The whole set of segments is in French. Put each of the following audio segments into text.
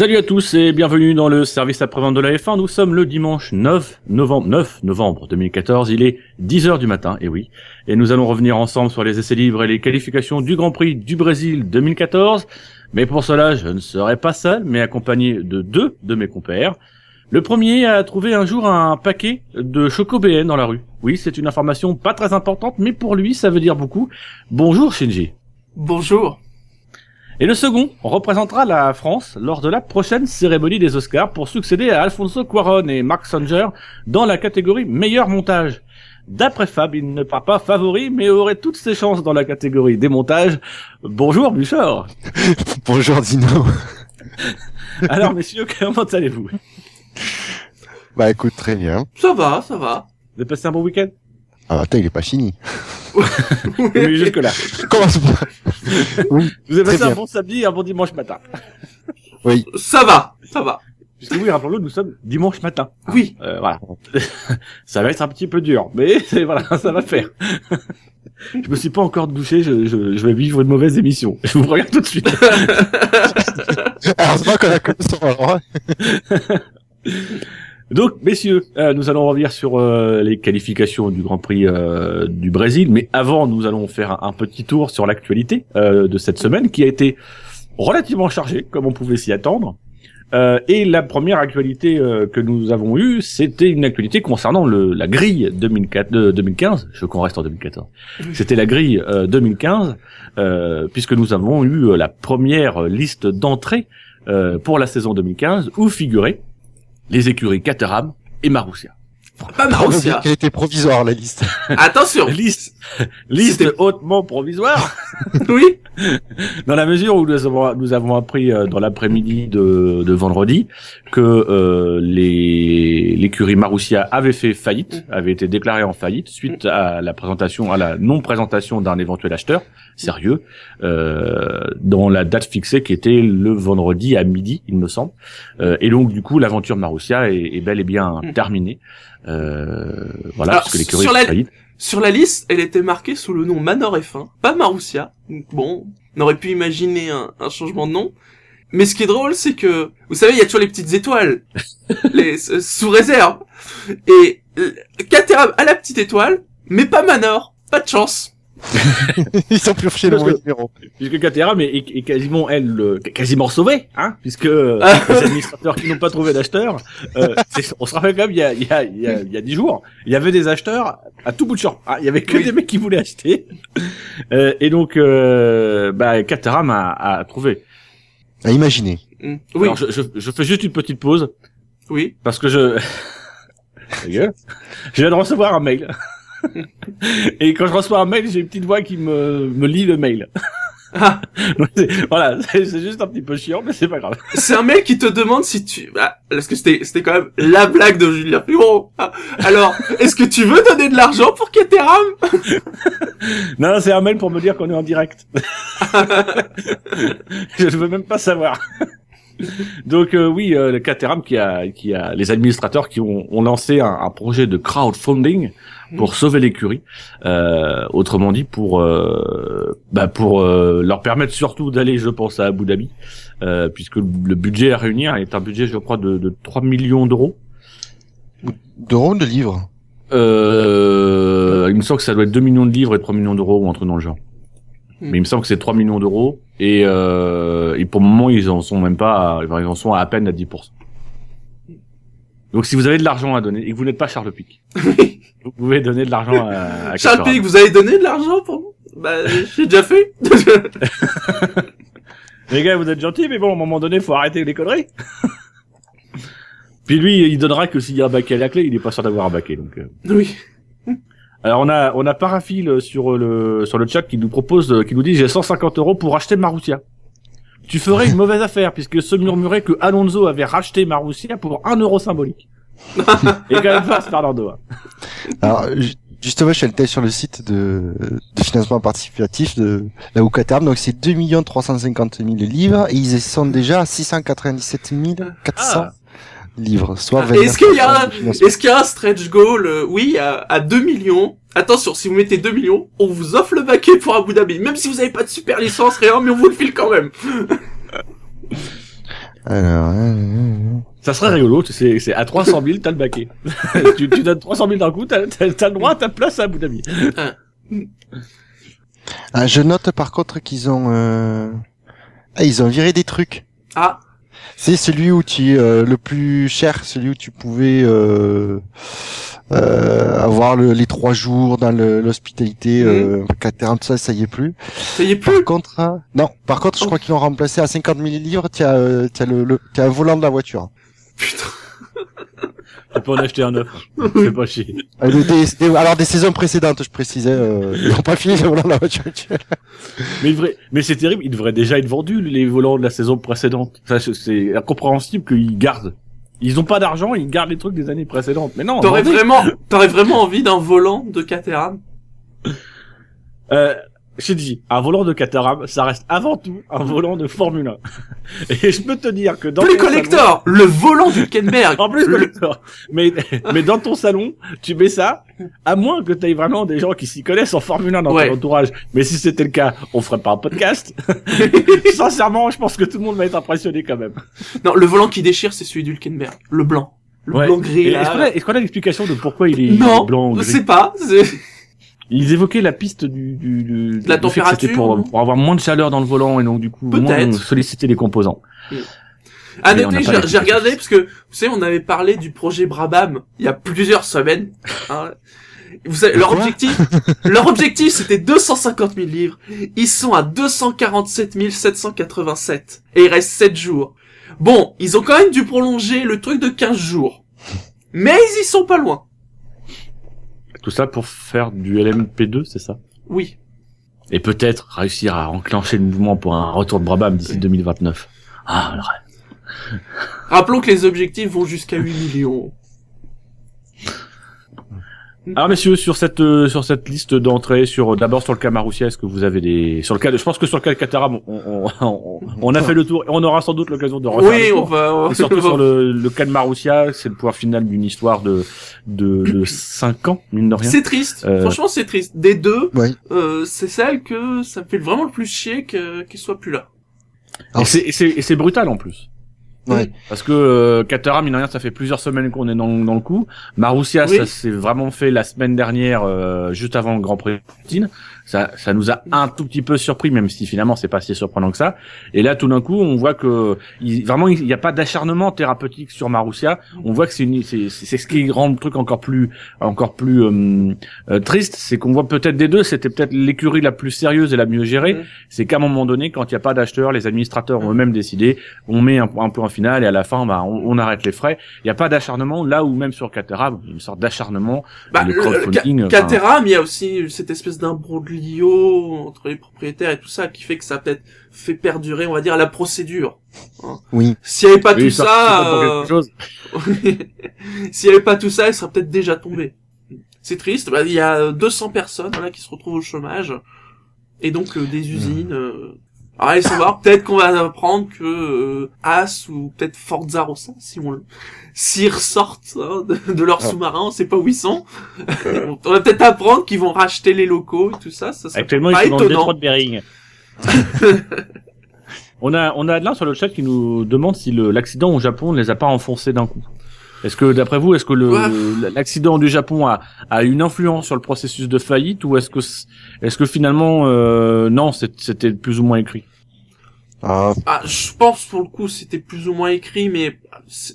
Salut à tous et bienvenue dans le service après-vente de la F1. Nous sommes le dimanche 9 novembre, 9 novembre 2014. Il est 10 heures du matin, et oui. Et nous allons revenir ensemble sur les essais libres et les qualifications du Grand Prix du Brésil 2014. Mais pour cela, je ne serai pas seul, mais accompagné de deux de mes compères. Le premier a trouvé un jour un paquet de Choco dans la rue. Oui, c'est une information pas très importante, mais pour lui, ça veut dire beaucoup. Bonjour Shinji. Bonjour. Et le second représentera la France lors de la prochaine cérémonie des Oscars pour succéder à Alfonso Cuaron et Mark Sanger dans la catégorie meilleur montage. D'après Fab, il ne part pas favori, mais aurait toutes ses chances dans la catégorie des montages. Bonjour Bouchard Bonjour Dino Alors messieurs, comment allez-vous? Bah écoute, très bien. Ça va, ça va. Vous avez passé un bon week-end? Ah attends, il est pas fini. Oui, jusque là. Commence pas. Oui, Vous avez Très passé un bien. bon samedi et un bon dimanche matin. oui. Ça va, ça va. Puisque oui, rappelons-le, nous sommes dimanche matin. Oui. Euh, voilà. ça va être un petit peu dur, mais c'est- voilà, ça va faire. je me suis pas encore douché, je, je, je vais vivre une mauvaise émission. Je vous regarde tout de suite. Heureusement qu'on a commencé alors. hein. Donc, messieurs, euh, nous allons revenir sur euh, les qualifications du Grand Prix euh, du Brésil, mais avant, nous allons faire un, un petit tour sur l'actualité euh, de cette semaine, qui a été relativement chargée, comme on pouvait s'y attendre. Euh, et la première actualité euh, que nous avons eue, c'était une actualité concernant le, la grille 2004, de 2015. Je veux qu'on reste en 2014. C'était la grille euh, 2015, euh, puisque nous avons eu la première liste d'entrée euh, pour la saison 2015, où figuraient les écuries Caterham et Marussia. Pas Marussia. Elle était provisoire la liste. Attention. Liste, liste hautement provisoire, Oui. dans la mesure où nous avons, nous avons appris euh, dans l'après-midi de, de vendredi que euh, les l'écurie Marussia avait fait faillite, avait été déclarée en faillite suite à la présentation, à la non présentation d'un éventuel acheteur sérieux euh, dans la date fixée qui était le vendredi à midi, il me semble. Euh, et donc du coup, l'aventure Marussia est, est bel et bien Mm. terminée. Euh, voilà, Alors, parce que l'écurie sur la- faillite. Sur la liste, elle était marquée sous le nom Manor F1, pas Marussia. Donc bon, on aurait pu imaginer un, un changement de nom. Mais ce qui est drôle, c'est que, vous savez, il y a toujours les petites étoiles, les s- sous réserve. Et euh, Caterham a la petite étoile, mais pas Manor. Pas de chance. Ils ont pioché le mauvais numéro. puisque Caterham est, est- est quasiment elle quasiment sauvée, hein, puisque euh, les administrateurs qui n'ont pas trouvé d'acheteur, euh, on se rappelle quand même il y a il y a il y a il y a dix jours, il y avait des acheteurs à tout bout de champ, hein, il y avait que Oui. des mecs qui voulaient acheter, Euh, et donc euh, bah Caterham a, a trouvé. À imaginer. Hmm. Oui, Alors je, je, je fais juste une petite pause oui. parce que je je viens de recevoir un mail. Et quand je reçois un mail, j'ai une petite voix qui me, me lit le mail. Ah, voilà, c'est juste un petit peu chiant, mais c'est pas grave. c'est un mec qui te demande si tu... Ah, parce que c'était c'était quand même la blague de Julien Fluron. Ah, alors, est-ce que tu veux donner de l'argent pour Caterham Non, c'est un mail pour me dire qu'on est en direct. je ne veux même pas savoir. Donc euh, oui, euh, le Caterham qui a, qui a les administrateurs qui ont, ont lancé un, un projet de crowdfunding pour sauver l'écurie. Euh, autrement dit, pour euh, bah, pour euh, leur permettre surtout d'aller, je pense, à Abu Dhabi, euh, puisque le budget à réunir est un budget, je crois, de, de 3 millions d'euros. D'euros de livres. Euh, il me semble que ça doit être 2 millions de livres et 3 millions d'euros ou un truc dans le genre. Hmm. Mais il me semble que c'est 3 millions d'euros et, euh, et pour le moment ils en sont même pas, à, ils en sont à, à peine à 10%. Donc si vous avez de l'argent à donner et que vous n'êtes pas Charles Pic, vous pouvez donner de l'argent à, à Charles. Pic, vous avez donné de l'argent pour moi Bah, j'ai déjà fait. Les gars, vous êtes gentils, mais bon, à un moment donné, faut arrêter les conneries. Puis lui, il donnera que s'il y a un baquet à la clé, il est pas sûr d'avoir un baquet. Donc, euh. oui. alors on a on a Paraphile sur le sur le chat qui nous propose, qui nous dit j'ai 150 euros pour acheter Marussia. Tu ferais une mauvaise affaire puisque se murmurait que Alonso avait racheté Marussia pour un euro symbolique. Et quand même pas Fernando. hein. Alors, ju- justement, je suis allé sur le site de, de financement participatif de la Oukaterm. Donc, c'est 2 350 000 livres et ils sont déjà à 697 400 Ah. livres, soit Ah, est-ce qu'il y a 29% un- du financement. Est-ce qu'il y a un stretch goal euh, Oui, à, à 2 millions. Attention, si vous mettez 2 millions, on vous offre le baquet pour Abu Dhabi. Même si vous avez pas de super licence, rien, mais on vous le file quand même. Alors, euh, Ça serait rigolo, c'est c'est à 300 000, t'as le baquet. tu, tu donnes 300 000 d'un coup, t'as t'as- t'as le droit à ta place à Abu Dhabi. ah, je note par contre qu'ils ont, euh... ah, ils ont viré des trucs. Ah, C'est celui où tu euh, le plus cher, celui où tu pouvais euh, euh, avoir le- les trois jours dans l'hospitalité, euh, 40 ça, ça y est plus. ça y est plus. Par contre, hein, non. Par contre, je crois qu'ils l'ont remplacé à 50 000 livres. Tu as, euh, t'as le, le t'as un volant de la voiture. Putain. Tu peux en acheter un neuf. C'est pas chier. Des- des- des- alors des saisons précédentes, je précisais, euh, ils n'ont pas fini le volant de la voiture actuelle. Mais, il devrait- mais c'est terrible, il devrait déjà être vendu, les volants de la saison précédente. Ça, c'est- incompréhensible qu'ils gardent. Ils ont pas d'argent, ils gardent les trucs des années précédentes. Mais non, T'aurais vraiment, t'aurais vraiment envie d'un volant de Caterham? Euh, j'ai dit, un volant de Caterham, ça reste avant tout un volant de Formule 1. Et je peux te dire que dans Plus salon- collector, le volant du Kenberg. En plus Le- collector. Mais, mais dans ton salon, tu mets ça, à moins que tu aies vraiment des gens qui s'y connaissent en Formule 1 dans Ouais. ton entourage. Mais si c'était le cas, on ferait pas un podcast. Sincèrement, je pense que tout le monde va être impressionné quand même. Non, le volant qui déchire, c'est celui du Kenberg. Le blanc. Le Ouais. blanc gris. Est-ce qu'on a, est-ce qu'on a l'explication de pourquoi il est Non, blanc ou je gris sais pas. Ils évoquaient la piste du, du, du De la du fait que c'était température, pour, avoir moins de chaleur dans le volant et donc du coup moins solliciter les composants. À Mais on noter, j'ai regardé parce que, vous savez, on avait parlé du projet Brabham il y a plusieurs semaines. hein. Vous savez, leur objectif, leur objectif, c'était 250 000 livres. Ils sont à 247 787. Et il reste 7 jours. Bon, ils ont quand même dû prolonger le truc de 15 jours. Mais ils y sont pas loin. Tout ça pour faire du LMP2, c'est ça? Oui. Et peut-être réussir à enclencher le mouvement pour un retour de Brabham d'ici 2029. Ah, le rêve. Rappelons que les objectifs vont jusqu'à 8 millions. Alors messieurs, sur cette euh, sur cette liste d'entrées, sur euh, d'abord sur le cas Marussia, est-ce que vous avez des sur le cas, de- je pense que sur le cas de Caterham, on, on, on, on a fait le tour et on aura sans doute l'occasion de refaire Oui, le on tour. va, on Et surtout va- sur le, le cas de Marussia, c'est le point final d'une histoire de de, de 5 ans, mine de rien. C'est triste. Euh, Franchement, c'est triste. Des deux, Ouais. euh, c'est celle que ça me fait vraiment le plus chier que- qu'il soit plus là. Et c'est et c'est et c'est brutal en plus. Ouais. Parce que euh, Caterham, mine de rien, ça fait plusieurs semaines qu'on est dans, dans le coup. Marussia, Oui. ça s'est vraiment fait la semaine dernière, euh, juste avant le Grand Prix de Poutine. Ça, ça nous a un tout petit peu surpris, même si finalement c'est pas si surprenant que ça. Et là, tout d'un coup, on voit que il, vraiment il n'y a pas d'acharnement thérapeutique sur Marussia. On voit que c'est c'est ce qui rend le truc encore plus encore plus euh, euh, triste, c'est qu'on voit peut-être des deux, c'était peut-être l'écurie la plus sérieuse et la mieux gérée. C'est qu'à un moment donné, quand il n'y a pas d'acheteurs, les administrateurs ont eux-mêmes décidé, on met un, un point final et à la fin, bah, on, on arrête les frais. Il n'y a pas d'acharnement là où même sur Caterham, une sorte d'acharnement. Bah, le le- crowdfunding, Ca- enfin- Caterham, il y a aussi cette espèce d'imbroglio entre les propriétaires et tout ça qui fait que ça a peut-être fait perdurer, on va dire, la procédure. Oui. S'il n'y avait pas Oui, tout ça, euh, s'il n'y avait pas tout ça, elle serait peut-être déjà tombée. C'est triste. Bah, il y a 200 personnes voilà, qui se retrouvent au chômage et donc euh, des usines. Euh... Alors, allez savoir, peut-être qu'on va apprendre que euh, As ou peut-être Forza Rossa, si on le- s'ils ressortent hein, de, de leur Ah. sous-marin, on sait pas où ils sont. on va peut-être apprendre qu'ils vont racheter les locaux et tout ça. Ça serait Actuellement, ils pas sont dans le détroit de Bering. on a, on a Adelin sur le chat qui nous demande si le- l'accident au Japon ne les a pas enfoncés d'un coup. Est-ce que, d'après vous, est-ce que l'accident du Japon a, a une influence sur le processus de faillite ou est-ce que, est-ce que finalement, euh, non, c'était plus ou moins écrit? Ah, Ah, je pense pour le coup c'était plus ou moins écrit, mais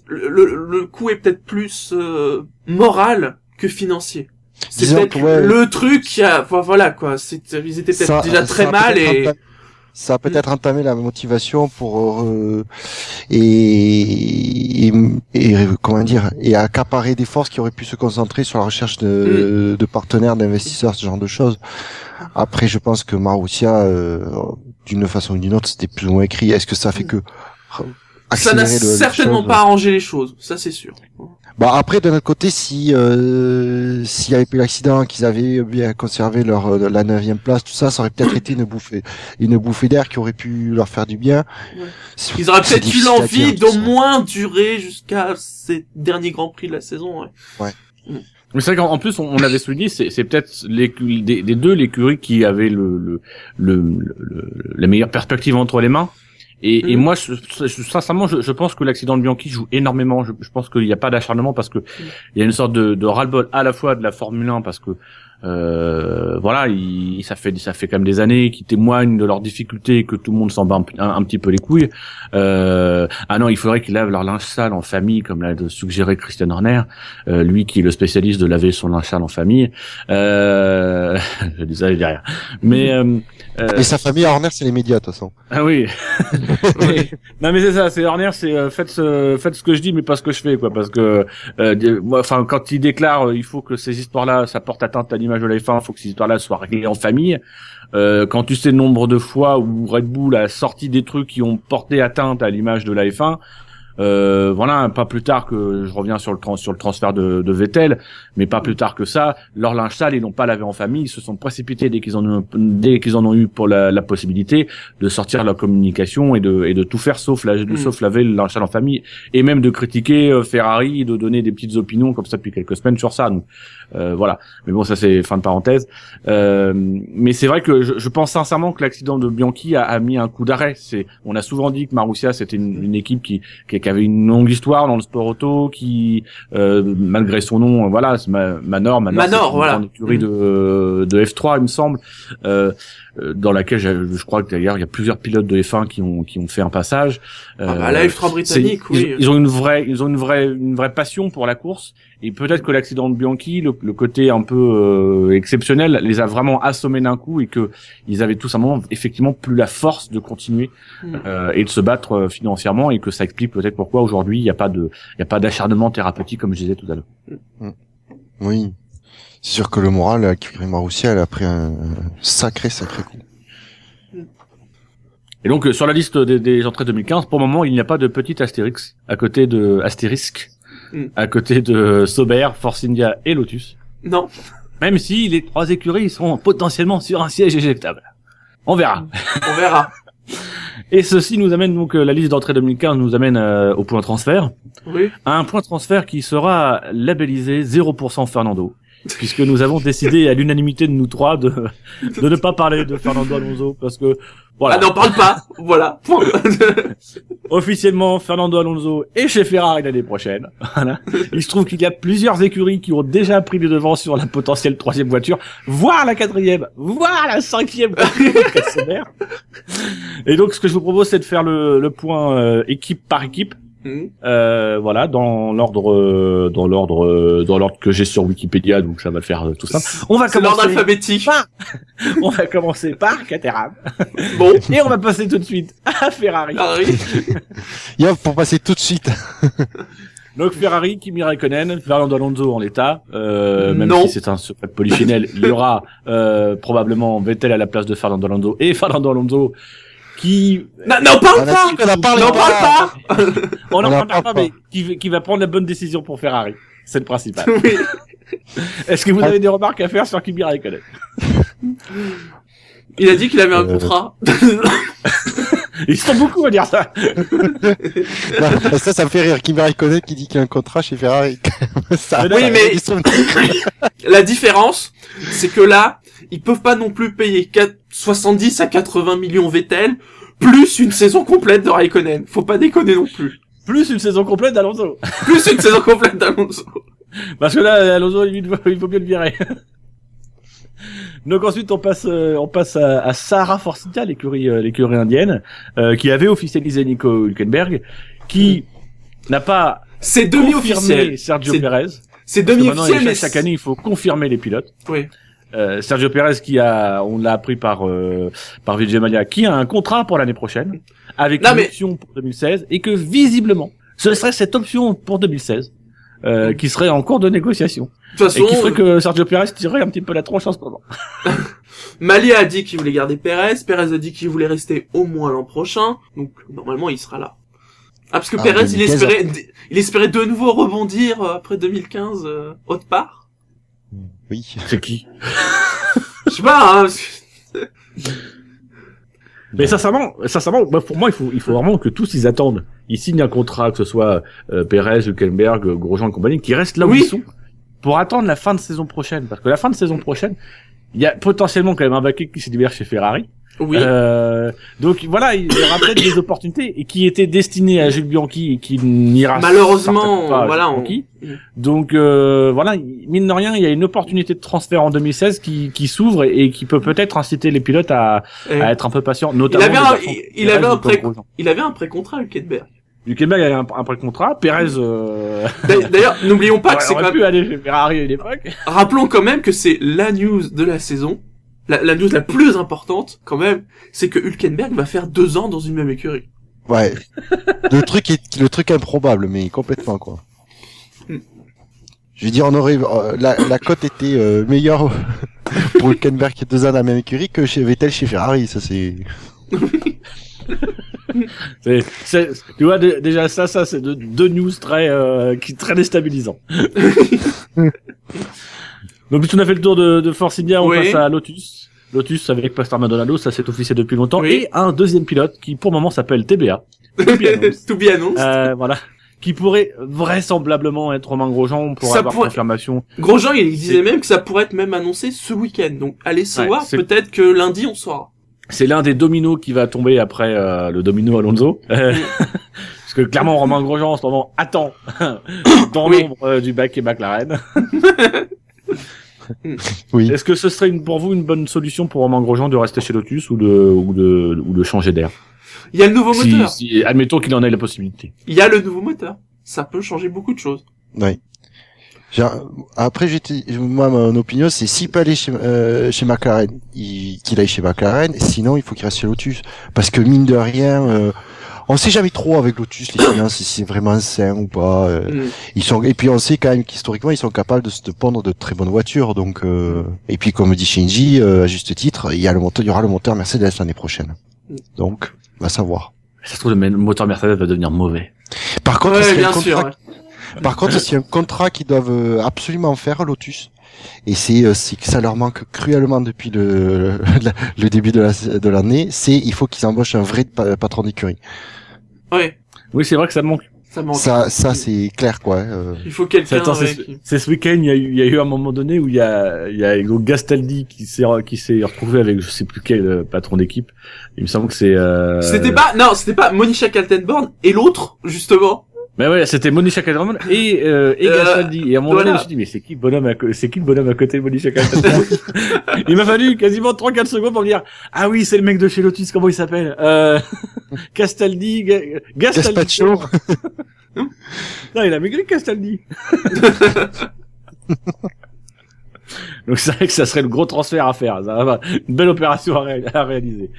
le, le, le coup est peut-être plus euh, moral que financier. C'est peut-être ouais. le truc qui a, vo- voilà quoi. Ils étaient peut-être déjà très mal et ça a peut-être entamé la motivation pour euh, et, et, et, comment dire et accaparer des forces qui auraient pu se concentrer sur la recherche de, Mm. de partenaires, d'investisseurs, ce genre de choses. Après, je pense que Marussia, euh, d'une façon ou d'une autre, c'était plus ou moins écrit. Est-ce que ça fait que ça n'a certainement pas arrangé les choses, ça c'est sûr. Bah après d'un autre côté si euh, s'il y avait eu l'accident qu'ils avaient bien conservé leur euh, la neuvième place tout ça ça aurait peut-être été une bouffée une bouffée d'air qui aurait pu leur faire du bien. Ouais. Ils auraient peut-être eu l'envie d'au moins durer jusqu'à ces derniers grands prix de la saison. Ouais. Mais c'est vrai qu'en en plus, on, on avait souligné, c'est, c'est peut-être l'écu- des, des deux l'écurie qui avait le, le, le, le- les meilleures perspectives entre les mains. Et, et Mhm. moi, je, je- sincèrement, je, je pense que l'accident de Bianchi joue énormément. Je, je pense qu'il n'y a pas d'acharnement parce que il y a une sorte de, de ras-le-bol à la fois de la Formule 1 parce que euh, voilà, il, ça fait ça fait quand même des années qui témoignent de leurs difficultés et que tout le monde s'en bat un, un- un petit peu les couilles. Euh, ah non, il faudrait qu'ils lavent leur linge sale en famille, comme l'a suggéré Christian Horner, euh, lui qui est le spécialiste de laver son linge sale en famille. Euh, je dis ça, je dis rien. Mais euh, euh, Et sa famille Horner, c'est les médias, de toute façon. ah oui. Non mais c'est ça, c'est Horner, c'est euh, faites ce faites ce que je dis mais pas ce que je fais quoi parce que euh, moi, enfin quand il déclare il faut que ces histoires-là ça porte atteinte à l'image de la F1, il faut que ces histoires-là soient réglées en famille. Euh, quand tu sais le nombre de fois où Red Bull a sorti des trucs qui ont porté atteinte à l'image de la F1, euh, voilà, pas plus tard que je reviens sur le trans- sur le transfert de, de Vettel, mais pas plus tard que ça, leur linge sale ils l'ont pas lavé en famille, ils se sont précipités dès qu'ils en ont dès qu'ils en ont eu pour la, la possibilité de sortir leur communication et de et de tout faire sauf la, Mm. sauf laver le linge sale en famille et même de critiquer euh, Ferrari, et de donner des petites opinions comme ça depuis quelques semaines sur ça. Donc voilà. Mais bon, ça c'est fin de parenthèse. Euh, mais c'est vrai que je, je pense sincèrement que l'accident de Bianchi a, a mis un coup d'arrêt. C'est, on a souvent dit que Marussia c'était une, une équipe qui, qui qui avait une longue histoire dans le sport auto, qui euh, malgré son nom, voilà, Ma- Manor, Manor, Manor, une voilà. écurie de de F3 il me semble. Euh, euh, dans laquelle je, je crois que d'ailleurs il y a plusieurs pilotes de F1 qui ont qui ont fait un passage. Ah bah, la Euh, F3 c'est- britannique, ils, oui. ils ont une vraie, ils ont une vraie, une vraie passion pour la course. Et peut-être que l'accident de Bianchi, le, le côté un peu euh, exceptionnel, les a vraiment assommés d'un coup et que ils avaient tout simplement, effectivement, plus la force de continuer Mm. euh, et de se battre euh, financièrement et que ça explique peut-être pourquoi aujourd'hui il n'y a pas de, il y a pas d'acharnement thérapeutique comme je disais tout à l'heure. Oui. C'est sûr que le moral, la Curie Marussia, elle a pris un sacré, sacré coup. Et donc euh, sur la liste des, des entrées 2015, pour le moment, il n'y a pas de petit astérix à côté de astérisque, Mm. à côté de Sauber, Force India et Lotus. Non. Même si les trois écuries seront potentiellement sur un siège éjectable. On verra. On verra. Et ceci nous amène donc euh, la liste d'entrée 2015 nous amène euh, au point transfert, Oui. un point transfert qui sera labellisé 0% Fernando, puisque nous avons décidé à l'unanimité de nous trois de de ne pas parler de Fernando Alonso parce que voilà, Ah n'en parle pas. voilà. Officiellement Fernando Alonso est chez Ferrari l'année prochaine. Voilà. Il se trouve qu'il y a plusieurs écuries qui ont déjà pris les devants sur la potentielle troisième voiture, voire la quatrième, voire la cinquième. Et donc ce que je vous propose c'est de faire le, le point euh, équipe par équipe. Euh, voilà, dans l'ordre, euh, dans l'ordre, euh, dans l'ordre que j'ai sur Wikipédia, donc ça va le faire euh, tout simple. On va commencer. alphabétique. On va commencer par Caterham Bon. et on va passer tout de suite à Ferrari. Ferrari. Yop, pour passer tout de suite. Donc Ferrari, Kimi Raikkonen, Fernando Alonso en l'état, euh, même Non. si c'est un secret polichinelle, il y aura euh, probablement Vettel à la place de Fernando Alonso et Fernando Alonso qui, Non, n'en parle On a pas. N'en pas. parle pas. on On en en parle parle pas, mais qui, qui va prendre la bonne décision pour Ferrari. C'est le principal. Oui. Est-ce que vous avez des remarques à faire sur Kimi Raikkonen? Il a dit qu'il avait un Euh, contrat. Ils sont beaucoup à dire ça. Non, ça, ça me fait rire. Kimi Raikkonen qui dit qu'il a un contrat chez Ferrari. ça, Mais oui, ça- mais- ils sont- La différence, c'est que là, ils peuvent pas non plus payer 4 70 à 80 millions Vettel, plus une saison complète de Raikkonen. Faut pas déconner non plus. Plus une saison complète d'Alonso. Plus une saison complète d'Alonso. Parce que là, Alonso, il faut, il faut bien le virer. Donc ensuite, on passe, euh, on passe à, à Sarah Forsythia, l'écurie, euh, l'écurie indienne, euh, qui avait officialisé Nico Hülkenberg, qui n'a pas C'est confirmé demi-officiel. Sergio Perez. C'est demi-officiel, mais chaque année, il faut confirmer les pilotes. Oui. Euh, Sergio Perez qui a, on l'a appris par euh, par Vijay qui a un contrat pour l'année prochaine avec Non, une mais- option pour 2016 et que visiblement, ce serait cette option pour 2016 euh, qui serait en cours de négociation De toute et façon, qui ferait que Sergio Perez tirerait un petit peu la tronche en ce moment. Malia a dit qu'il voulait garder Perez, Perez a dit qu'il voulait rester au moins l'an prochain, donc normalement il sera là. Ah parce que Ah, Perez il 2015. espérait, il espérait de nouveau rebondir euh, après 2015 euh, autre part. Oui. C'est qui Je sais pas. Hein, Mais sincèrement, sincèrement, bah, pour moi, il faut, il faut vraiment que tous ils attendent. Ils signent un contrat, que ce soit euh, Perez, Hülkenberg, Grosjean et compagnie, qui restent là où Oui. ils sont pour attendre la fin de saison prochaine. Parce que la fin de saison prochaine, il y a potentiellement quand même un baquet qui se libère chez Ferrari. Oui. Euh, donc voilà, il y aura peut-être des opportunités et qui étaient destinées à Jules Bianchi et qui n'ira Malheureusement, pas à voilà, Jules on- Bianchi. Donc euh, voilà, mine de rien, il y a une opportunité de transfert en 2016 qui, qui s'ouvre et, qui peut peut-être inciter les pilotes à, à être un peu patients, notamment. avait les un- il- il avait un pré-. Il avait un pré-contrat, Hülkenberg. Hülkenberg avait un, un pré-contrat, Perez euh, D'a- D'ailleurs, n'oublions pas que c'est quand même... aller chez Ferrari à l'époque. Rappelons quand même que c'est la news de la saison. La, la news la plus importante, quand même, c'est que Hülkenberg va faire deux ans dans une même écurie. Ouais. le truc est le truc improbable, mais complètement quoi. Hmm. Je veux dire, on aurait euh, la, la cote était euh, meilleure pour Hülkenberg qui a deux ans dans la même écurie que chez Vettel chez Ferrari. Ça c'est. C'est, c'est- tu vois, dé- déjà ça, ça, c'est deux, deux news très, euh, qui très déstabilisants. Donc, on a fait le tour de, de Force India, on Oui. passe à Lotus. Lotus avec Pastor Maldonado, ça s'est officié depuis longtemps. Oui. Et un deuxième pilote qui, pour le moment, s'appelle TBA. be announced. to be announced. Euh, voilà. Qui pourrait vraisemblablement être Romain Grosjean pour Ça avoir pourrait- confirmation. Grosjean, il disait même que ça pourrait être même annoncé ce week-end. Donc, allez savoir, peut-être que lundi, on saura. C'est l'un des dominos qui va tomber après euh, le domino Alonso. Euh, Parce que clairement, Romain Grosjean en ce moment attend dans Oui. l'ombre euh, du bac et McLaren. Oui. Est-ce que ce serait une, pour vous une bonne solution pour Romain Grosjean de rester chez Lotus ou de, ou de, ou de changer d'air? Il y a le nouveau si, moteur. si- Admettons qu'il en ait la possibilité. Il y a le nouveau moteur. Ça peut changer beaucoup de choses. Un- Après, moi, mon opinion, c'est s'il peut aller chez, euh, chez McLaren, il- qu'il aille chez McLaren. Sinon, il faut qu'il reste chez Lotus, parce que mine de rien, euh, on sait jamais trop avec Lotus les finances si c'est vraiment sain ou pas. euh, Mm. Ils sont et puis on sait quand même qu'historiquement ils sont capables de se pondre de très bonnes voitures. Donc euh, et puis comme dit Shinji euh, à juste titre, il y a le moteur, il y aura le moteur Mercedes l'année prochaine. Mm. Donc va savoir. Ça se trouve, le moteur Mercedes va devenir mauvais. Par contre, Ouais, bien sûr. contrat, par contre, s'il y a un contrat qu'ils doivent euh, absolument faire Lotus, et c'est euh, c'est que ça leur manque cruellement depuis le le, le début de la- de l'année, c'est il faut qu'ils embauchent un vrai pa- patron d'écurie. Ouais. Oui, c'est vrai que ça manque. ça manque. Ça ça c'est clair quoi. euh. Il faut quelqu'un Attends, c'est ce- qui- c'est ce week-end, il y a eu, il y a eu un moment donné où il y a, il y a Gastaldi qui s'est, qui s'est retrouvé avec je sais plus quel euh, patron d'équipe. Il me semble que c'est. Euh... C'était pas, non, c'était pas Monisha Kaltenborn et l'autre, justement. Mais ouais, c'était Monisha Kaltenborn et euh, et Euh, Gastaldi. Et à un moment donné, je me suis dit mais c'est qui le bonhomme à c'est qui le bonhomme à côté de Monisha Kaltenborn Il m'a fallu quasiment 3-4 secondes pour me dire ah oui c'est le mec de chez Lotus comment il s'appelle euh, Castaldi Ga- Gastaldi. Gaspacho. Non, il a maigri Castaldi. Donc c'est vrai que ça serait le gros transfert à faire, ça va, une belle opération à, ré- à réaliser.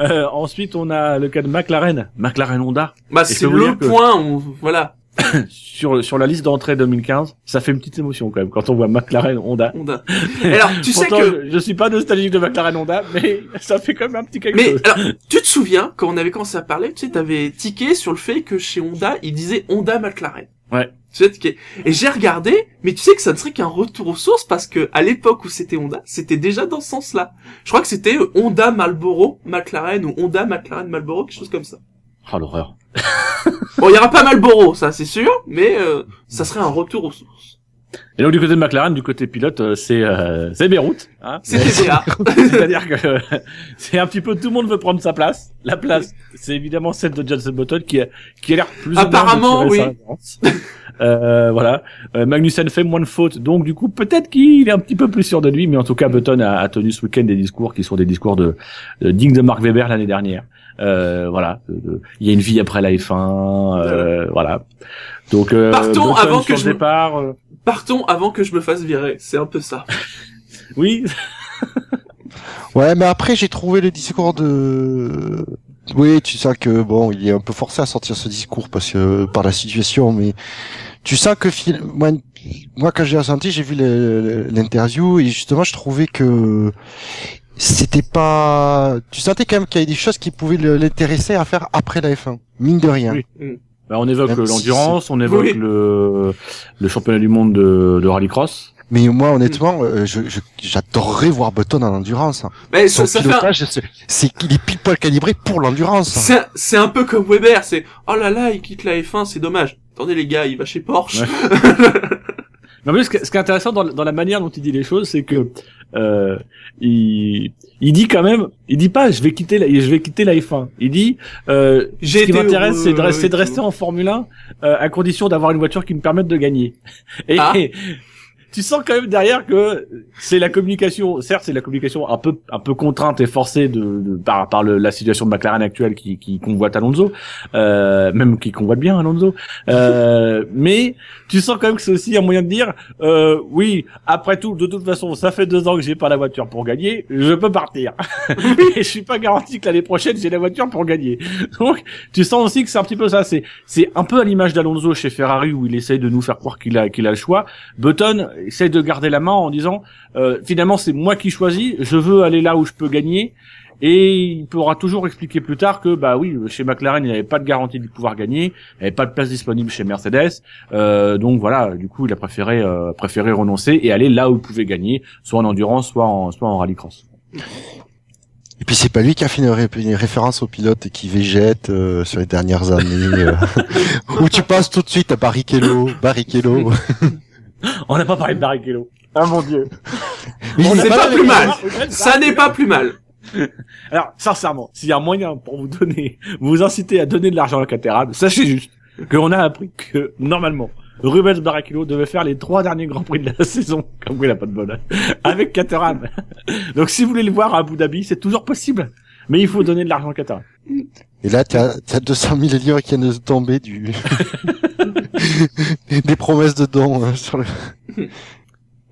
Euh, ensuite, on a le cas de McLaren, McLaren Honda Bah, c'est le que- point où, voilà, sur sur la liste d'entrée 2015. Ça fait une petite émotion quand même quand on voit McLaren Honda. Honda. Alors, tu sais Pourtant, que, je, je suis pas nostalgique de McLaren Honda, mais ça fait quand même un petit quelque mais, chose. alors, tu te souviens, quand on avait commencé à parler, tu sais, t'avais tiqué sur le fait que chez Honda, il disait Honda McLaren. Ouais. Tu sais, tiqué. Et j'ai regardé, mais tu sais que ça ne serait qu'un retour aux sources parce que, à l'époque où c'était Honda, c'était déjà dans ce sens-là. Je crois que c'était euh, Honda Marlboro McLaren ou Honda McLaren Marlboro, quelque chose comme ça. Oh l'horreur. Bon, il y aura pas Marlboro, ça c'est sûr, mais euh, ça serait un retour aux sources. Et donc du côté de McLaren, du côté pilote, euh, c'est euh, c'est Beyrouth. Hein C'est. C'est-à-dire que euh, c'est un petit peu tout le monde veut prendre sa place. La place, c'est évidemment celle de Johnson Button qui a qui a l'air plus ou moins de Apparemment, oui. euh, voilà. Euh, Magnussen fait moins de fautes, donc du coup peut-être qu'il est un petit peu plus sûr de lui, mais en tout cas Button a, a tenu ce week-end des discours qui sont des discours de, de dignes de Mark Webber l'année dernière. Euh, voilà, de- il y a une vie après la F1, euh, voilà. Donc euh, Partons Button avant que je départ. Partons avant que je me fasse virer, c'est un peu ça. oui, Ouais, mais après j'ai trouvé le discours de. Oui, tu sens que bon, il est un peu forcé à sortir ce discours parce que par la situation, mais tu sens que moi, moi quand j'ai ressenti, j'ai vu l'interview et justement je trouvais que c'était pas. Tu sentais quand même qu'il y avait des choses qui pouvaient l'intéresser à faire après la F1, mine de rien. Oui. Bah, on évoque l'endurance, on évoque Oui. le, le championnat du monde de, de rallycross. Mais moi, honnêtement, euh, je, je- j'adorerais voir Button en endurance. Mais Son ça, fait un- pilotage, c'est- c'est qu'il est pile poil calibré pour l'endurance. c'est un- c'est un peu comme Weber, c'est oh là là, il quitte la F1, c'est dommage. Attendez les gars, il va chez Porsche. Ouais. Mais en plus, ce qui ce qui est intéressant dans, dans la manière dont il dit les choses, c'est que euh, il, il dit quand même, il dit pas je vais quitter la, je vais quitter la F1. Il dit euh, ce qui m'intéresse c'est de, rester en Formule 1 euh, à condition d'avoir une voiture qui me permette de gagner. Et Ah. tu sens quand même derrière que c'est la communication, certes c'est la communication un peu un peu contrainte et forcée de, de- par par le- la situation de McLaren actuelle qui qui convoite Alonso, euh, même qui convoite bien Alonso. Euh, mais tu sens quand même que c'est aussi un moyen de dire euh, oui après tout de toute façon ça fait deux ans que j'ai pas la voiture pour gagner, je peux partir. et je suis pas garanti que l'année prochaine j'ai la voiture pour gagner. Donc tu sens aussi que c'est un petit peu ça. C'est c'est un peu à l'image d'Alonso chez Ferrari où il essaye de nous faire croire qu'il a qu'il a le choix. Button essaye de garder la main en disant euh, finalement c'est moi qui choisis, je veux aller là où je peux gagner. Et il pourra toujours expliquer plus tard que bah oui chez McLaren il n'y avait pas de garantie de pouvoir gagner, il n'y avait pas de place disponible chez Mercedes, Euh, donc voilà du coup il a préféré euh, préféré renoncer et aller là où il pouvait gagner, soit en endurance, soit en soit en rallycross. Et puis c'est pas lui qui a fait une, ré- une référence au pilote qui végète euh, sur les dernières années. euh, où tu passes tout de suite à Barrichello, Barrichello. On n'a pas parlé de Barrichello. Ah mon dieu. C'est est pas là, plus mal. Ça n'est pas plus mal. Alors, sincèrement, s'il y a un moyen pour vous donner, vous inciter à donner de l'argent à Caterham, sachez juste qu'on a appris que, normalement, Rubens Barrichello devait faire les trois derniers Grands Prix de la saison, comme quoi il a pas de bol, avec Caterham. Donc si vous voulez le voir à Abu Dhabi, c'est toujours possible. Mais il faut donner de l'argent à Caterham. Et là, t'as as 200 000 livres qui viennent de tomber du... des promesses de dons hein, sur le...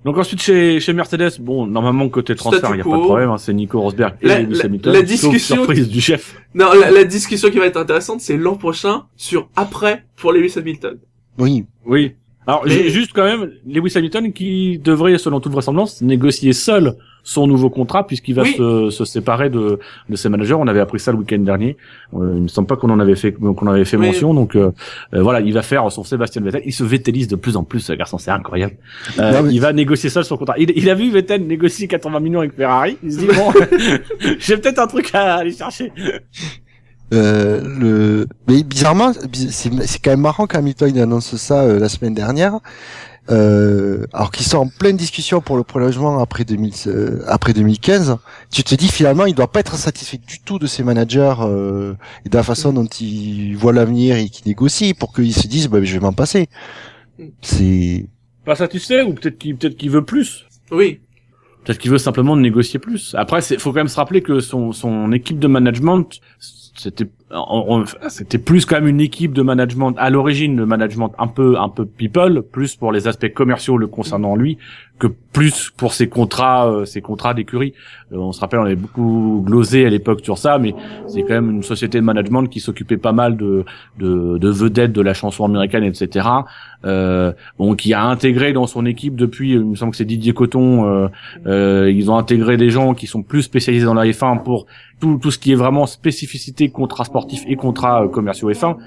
Donc ensuite chez, chez Mercedes, bon, normalement côté transfert, il n'y a pas de problème, hein, c'est Nico Rosberg et La- Lewis Hamilton. la discussion- surprise du chef. Non, la, la discussion qui va être intéressante, c'est l'an prochain sur après pour Lewis Hamilton. Oui. Oui. Alors, j'ai juste quand même Lewis Hamilton qui devrait, selon toute vraisemblance, négocier seul son nouveau contrat puisqu'il va Oui. se, se séparer de, de ses managers. On avait appris ça le week-end dernier. Euh, il me semble pas qu'on en avait fait qu'on avait fait Oui. mention. Donc euh, euh, voilà, il va faire son Sébastien Vettel. Il se vétélise de plus en plus, ce garçon, c'est incroyable. Euh, Non, mais- Il va négocier seul son contrat. Il, il a vu Vettel négocier 80 millions avec Ferrari. Il se dit bon, j'ai peut-être un truc à aller chercher. Euh, le... Mais bizarrement, biz- c'est c'est quand même marrant qu'Hamilton il annonce ça euh, la semaine dernière. Euh, alors qu'ils sont en pleine discussion pour le prolongement après 2000, euh, après 2015, tu te dis finalement il doit pas être satisfait du tout de ses managers euh, et de la façon dont ils voient l'avenir et qu'ils négocient pour qu'ils se disent bah, je vais m'en passer. C'est Pas satisfait ou peut-être qu'il peut-être qu'il veut plus. Oui. Peut-être qu'il veut simplement négocier plus. Après, c'est faut quand même se rappeler que son son équipe de management, c'était c'était plus quand même une équipe de management à l'origine, de management un peu un peu people, plus pour les aspects commerciaux le concernant lui que plus pour ses contrats euh, ses contrats d'écurie. Euh, on se rappelle, on avait beaucoup glosé à l'époque sur ça, mais c'est quand même une société de management qui s'occupait pas mal de de, de vedettes de la chanson américaine, etc. Euh, bon, qui a intégré dans son équipe depuis, il me semble que c'est Didier Coton. Euh, euh, ils ont intégré des gens qui sont plus spécialisés dans la F1 pour tout, tout ce qui est vraiment spécificité contrat sportif et contrat euh, commerciaux F1.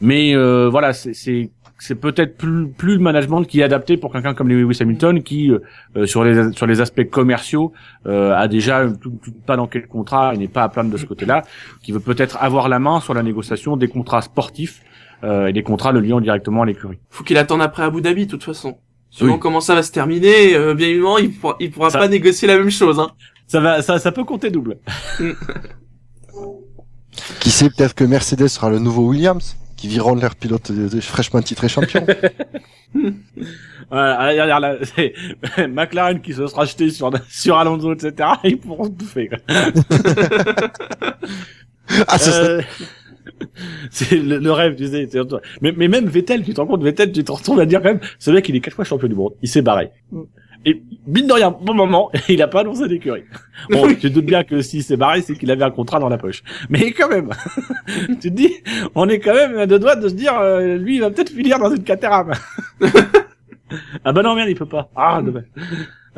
Mais euh, voilà, c'est c'est peut-être plus plus le management qui est adapté pour quelqu'un comme Lewis Hamilton qui euh, euh, sur les sur les aspects commerciaux euh, a déjà tout, tout- pas dans quel contrat, il n'est pas à plaindre de ce côté-là, qui veut peut-être avoir la main sur la négociation des contrats sportifs euh, et des contrats le liant directement à l'écurie. Faut qu'il attende après Abu Dhabi, de toute façon. Selon Oui. comment ça va se terminer, euh, bien évidemment, il pourra, il pourra Ça- pas négocier la même chose, hein. Ça va, ça, ça peut compter double. qui sait peut-être que Mercedes sera le nouveau Williams qui viront leur pilote de- de- fraîchement titré champion. Voilà, regarde là, c'est McLaren qui se sera jeté sur sur Alonso, etc. Ils pourront se bouffer. quoi. ah ça Euh, c'est le, le rêve, tu sais. Mais, mais même Vettel, tu te rends compte, Vettel, tu te retrouves à dire quand même, ce mec, il est quatre fois champion du monde. Il s'est barré. Et mine de rien, bon moment, il a pas annoncé d'écurie. Bon, tu te doutes bien que s'il s'est barré, c'est qu'il avait un contrat dans la poche. Mais quand même, tu te dis, on est quand même à deux doigts de se dire, euh, lui, il va peut-être finir dans une Caterham. ah bah non, merde, il peut pas. Ah, dommage.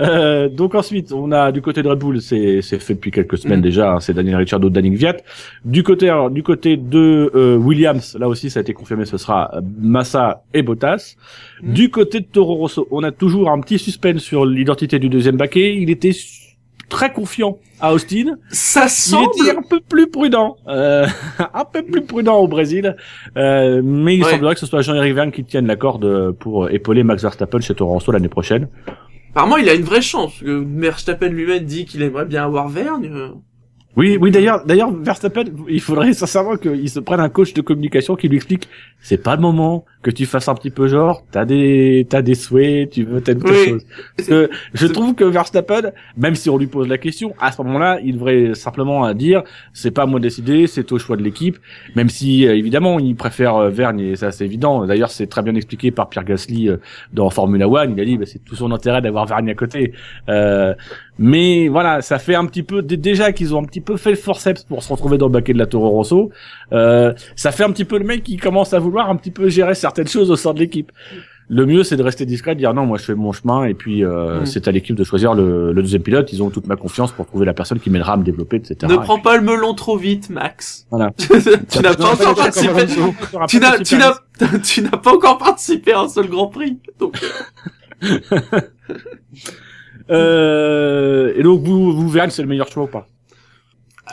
Euh, donc ensuite, on a du côté de Red Bull, c'est c'est fait depuis quelques semaines Mm. déjà, hein, c'est Daniel Ricciardo, Danny Viat. Du côté alors, du côté de euh, Williams, là aussi ça a été confirmé, ce sera euh, Massa et Bottas. Mm. Du côté de Toro Rosso, on a toujours un petit suspense sur l'identité du deuxième baquet. Il était très confiant à Austin. Ça Il semble... était un peu plus prudent, euh, un peu plus prudent au Brésil, euh, mais il Ouais. semblerait que ce soit Jean-Éric Vergne qui tienne la corde pour épauler Max Verstappen chez Toro Rosso l'année prochaine. Apparemment, il a une vraie chance. Que Verstappen lui-même dit qu'il aimerait bien avoir Vergne. Oui, oui, d'ailleurs, d'ailleurs, Verstappen, il faudrait sincèrement qu'il se prenne un coach de communication qui lui explique, c'est pas le moment que tu fasses un petit peu genre, t'as des, t'as des souhaits, tu veux telle Oui. chose. Parce que je trouve que Verstappen, même si on lui pose la question, à ce moment-là, il devrait simplement dire, c'est pas à moi de décider, c'est au choix de l'équipe, même si, euh, évidemment, il préfère euh, Vergne, et ça c'est évident. D'ailleurs, c'est très bien expliqué par Pierre Gasly euh, dans Formula One, il a dit, bah, c'est tout son intérêt d'avoir Vergne à côté. Euh, mais voilà, ça fait un petit peu dé- déjà qu'ils ont un petit peu fait le forceps pour se retrouver dans le baquet de la Toro Rosso. Euh, ça fait un petit peu le mec qui commence à vouloir un petit peu gérer certaines choses au sein de l'équipe. Le mieux, c'est de rester discret, de dire non, moi je fais mon chemin et puis euh, Mm. c'est à l'équipe de choisir le, le deuxième pilote. Ils ont toute ma confiance pour trouver la personne qui m'aidera à me développer, etc. Ne prends pas le melon trop vite, Max. Voilà. tu n'as pas encore participé. Tu n'as, tu n'as, tu n'as pas encore participé à un seul Grand Prix. Donc, Euh, et donc vous, vous verrez, c'est le meilleur choix ou pas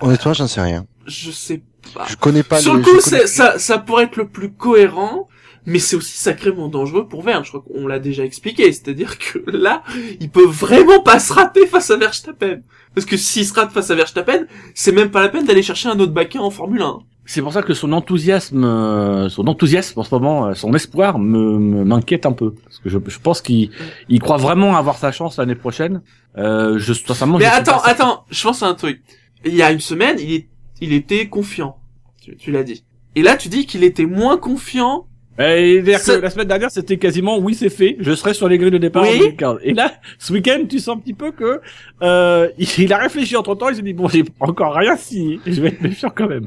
Honnêtement, j'en sais rien. je sais pas. Je connais pas Sur le le coup, connais- ça, ça pourrait être le plus cohérent, mais c'est aussi sacrément dangereux pour Verne. Je crois qu'on l'a déjà expliqué. C'est-à-dire que là, il peut vraiment pas se rater face à Verstappen. Parce que s'il se rate face à Verstappen, c'est même pas la peine d'aller chercher un autre baquin en Formule 1. C'est pour ça que son enthousiasme, euh, son enthousiasme en ce moment, euh, son espoir me me- m'inquiète un peu parce que je, je pense qu'il il croit vraiment avoir sa chance l'année prochaine. Euh, je sincèrement. Mais je attends, attends, je pense à un truc. Il y a une semaine, il, est, il était confiant. Tu, tu l'as dit. Et là, tu dis qu'il était moins confiant. Et que la semaine dernière, c'était quasiment oui, c'est fait. Je serai sur les grilles de départ Oui. en 2015. Et là, ce week-end, tu sens un petit peu que euh, il a réfléchi entre temps. Il s'est dit bon, j'ai encore rien signé. Je vais être méfiant quand même.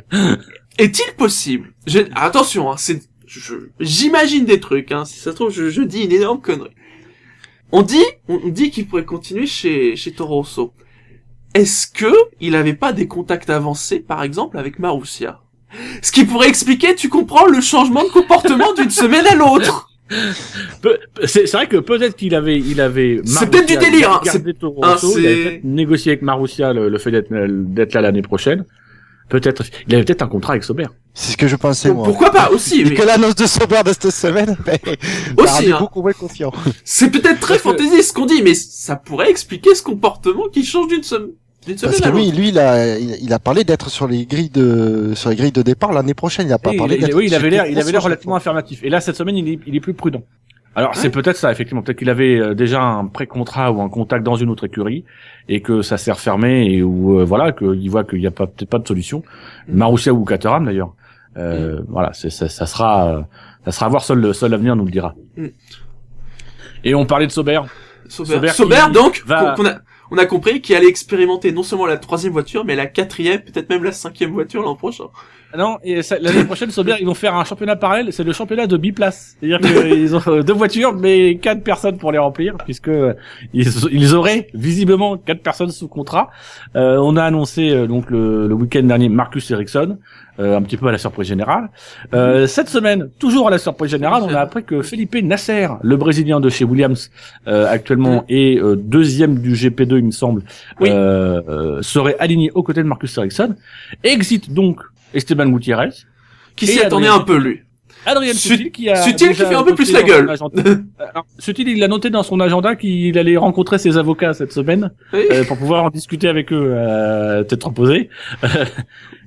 Est-il possible? J'ai- Attention, hein, c'est, je- j'imagine des trucs. Hein, si ça se trouve, je, je dis une énorme connerie. On dit, on dit qu'il pourrait continuer chez chez Toro. Est-ce que il avait pas des contacts avancés, par exemple, avec Marussia? Ce qui pourrait expliquer, tu comprends, le changement de comportement d'une semaine à l'autre. C'est vrai que peut-être qu'il avait, il avait. C'est peut-être du délire, hein. hein, c'est- peut-être négocié avec Marussia le, le fait d'être d'être là l'année prochaine. Peut-être, il avait peut-être un contrat avec Sauber. C'est ce que je pensais, moi. Pourquoi pas aussi Et mais que l'annonce de Sauber de cette semaine, ben, m'a Aussi, hein. beaucoup moins confiant. C'est peut-être très fantaisiste ce qu'on dit, mais ça pourrait expliquer ce comportement qui change d'une semaine. D'une semaine Parce que l'autre. lui, lui, il a, il il a parlé d'être sur les grilles de, sur les grilles de départ l'année prochaine. Il a pas Et parlé il- oui, il avait l'air, il avait l'air relativement affirmatif. Et là, cette semaine, il est, il est plus prudent. Alors, c'est peut-être ça, effectivement. Peut-être qu'il avait euh, déjà un pré-contrat ou un contact dans une autre écurie et que ça s'est refermé et où, euh, voilà, qu'il voit qu'il n'y a pas, peut-être pas de solution. Mm. Marussia ou Caterham, d'ailleurs. Euh, Voilà, c'est, ça, ça sera, euh, ça sera à voir seul, seul l'avenir nous le dira. Mm. Et on parlait de Sauber. Sauber, Sauber donc, va- qu'on a, on a compris qu'il allait expérimenter non seulement la troisième voiture, mais la quatrième, peut-être même la cinquième voiture l'an prochain. Non, et l'année prochaine, Sauber, ils vont faire un championnat parallèle, c'est le championnat de biplace. C'est-à-dire qu'ils ont euh, deux voitures, mais quatre personnes pour les remplir, puisque euh, ils, ils auraient visiblement quatre personnes sous contrat. Euh, on a annoncé euh, donc le, le week-end dernier Marcus Ericsson, euh, un petit peu à la surprise générale. Euh, cette semaine, toujours à la surprise générale, on a appris que Felipe Nasser, le Brésilien de chez Williams, euh, actuellement est euh, deuxième du GP2, il me semble, Oui. euh, euh, serait aligné aux côtés de Marcus Ericsson. Exit donc Esteban Gutiérrez. Qui s'y attendait Adrien un peu, lui. Adrien Sut- Sutil qui a Sutil qui fait un peu noté plus la dans gueule. son agenda- Alors, Sutil, il a noté dans son agenda qu'il allait rencontrer ses avocats cette semaine Oui. euh, pour pouvoir en discuter avec eux euh, tête reposée.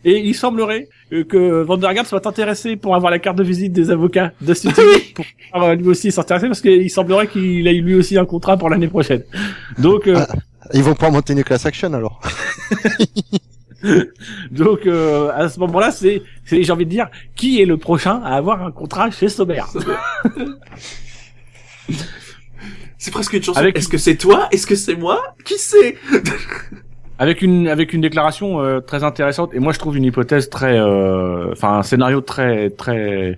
Et il semblerait euh, que Van der soit intéressé pour avoir la carte de visite des avocats de Sutil pour pouvoir euh, lui aussi s'intéresser parce qu'il semblerait qu'il ait lui aussi un contrat pour l'année prochaine. Donc, euh, Ils vont pas monter une class action alors. donc euh, à ce moment-là, c'est, c'est j'ai envie de dire, qui est le prochain à avoir un contrat chez Sauber? C'est presque une chanson. Avec- Est-ce que c'est toi? Est-ce que c'est moi? Qui c'est? Avec une avec une déclaration euh, très intéressante. Et moi je trouve une hypothèse très euh, enfin un scénario très très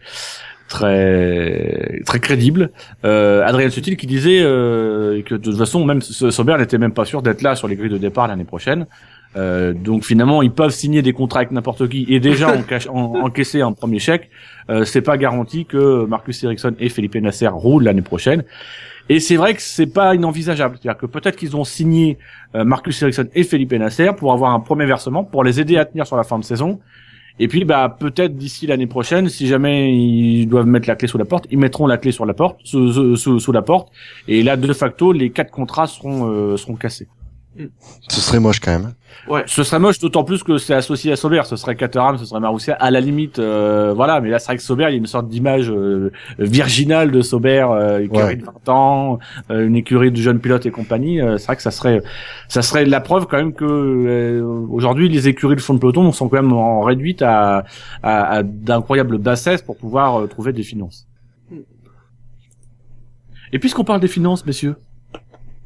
très très crédible. Euh, Adrien Sutil qui disait euh, que de toute façon même S- Sauber n'était même pas sûr d'être là sur les grilles de départ l'année prochaine euh, donc finalement ils peuvent signer des contrats avec n'importe qui et déjà en cache- en- encaisser un premier chèque euh, c'est pas garanti que Marcus Ericsson et Felipe Nasser roulent l'année prochaine et c'est vrai que c'est pas inenvisageable c'est-à-dire que peut-être qu'ils ont signé euh, Marcus Ericsson et Felipe Nasser pour avoir un premier versement pour les aider à tenir sur la fin de saison Et puis, bah, peut-être d'ici l'année prochaine, si jamais ils doivent mettre la clé sous la porte, ils mettront la clé sur la porte, sous, sous, sous la porte. Et là, de facto, les quatre contrats seront, euh, seront cassés. Ce serait moche quand même. Ce serait moche, d'autant plus que c'est associé à Sauber. Ce serait Caterham, ce serait Marussia. À la limite, euh, voilà. Mais là, c'est vrai que Sauber, il y a une sorte d'image euh, virginale de Sauber, euh, écurie Ouais. de 20 ans, euh, une écurie de jeunes pilotes et compagnie. Euh, c'est vrai que ça serait, ça serait la preuve quand même que euh, aujourd'hui, les écuries de fond de peloton sont quand même en réduite à, à, à d'incroyables bassesses pour pouvoir euh, trouver des finances. Mm. Et puisqu'on parle des finances, messieurs,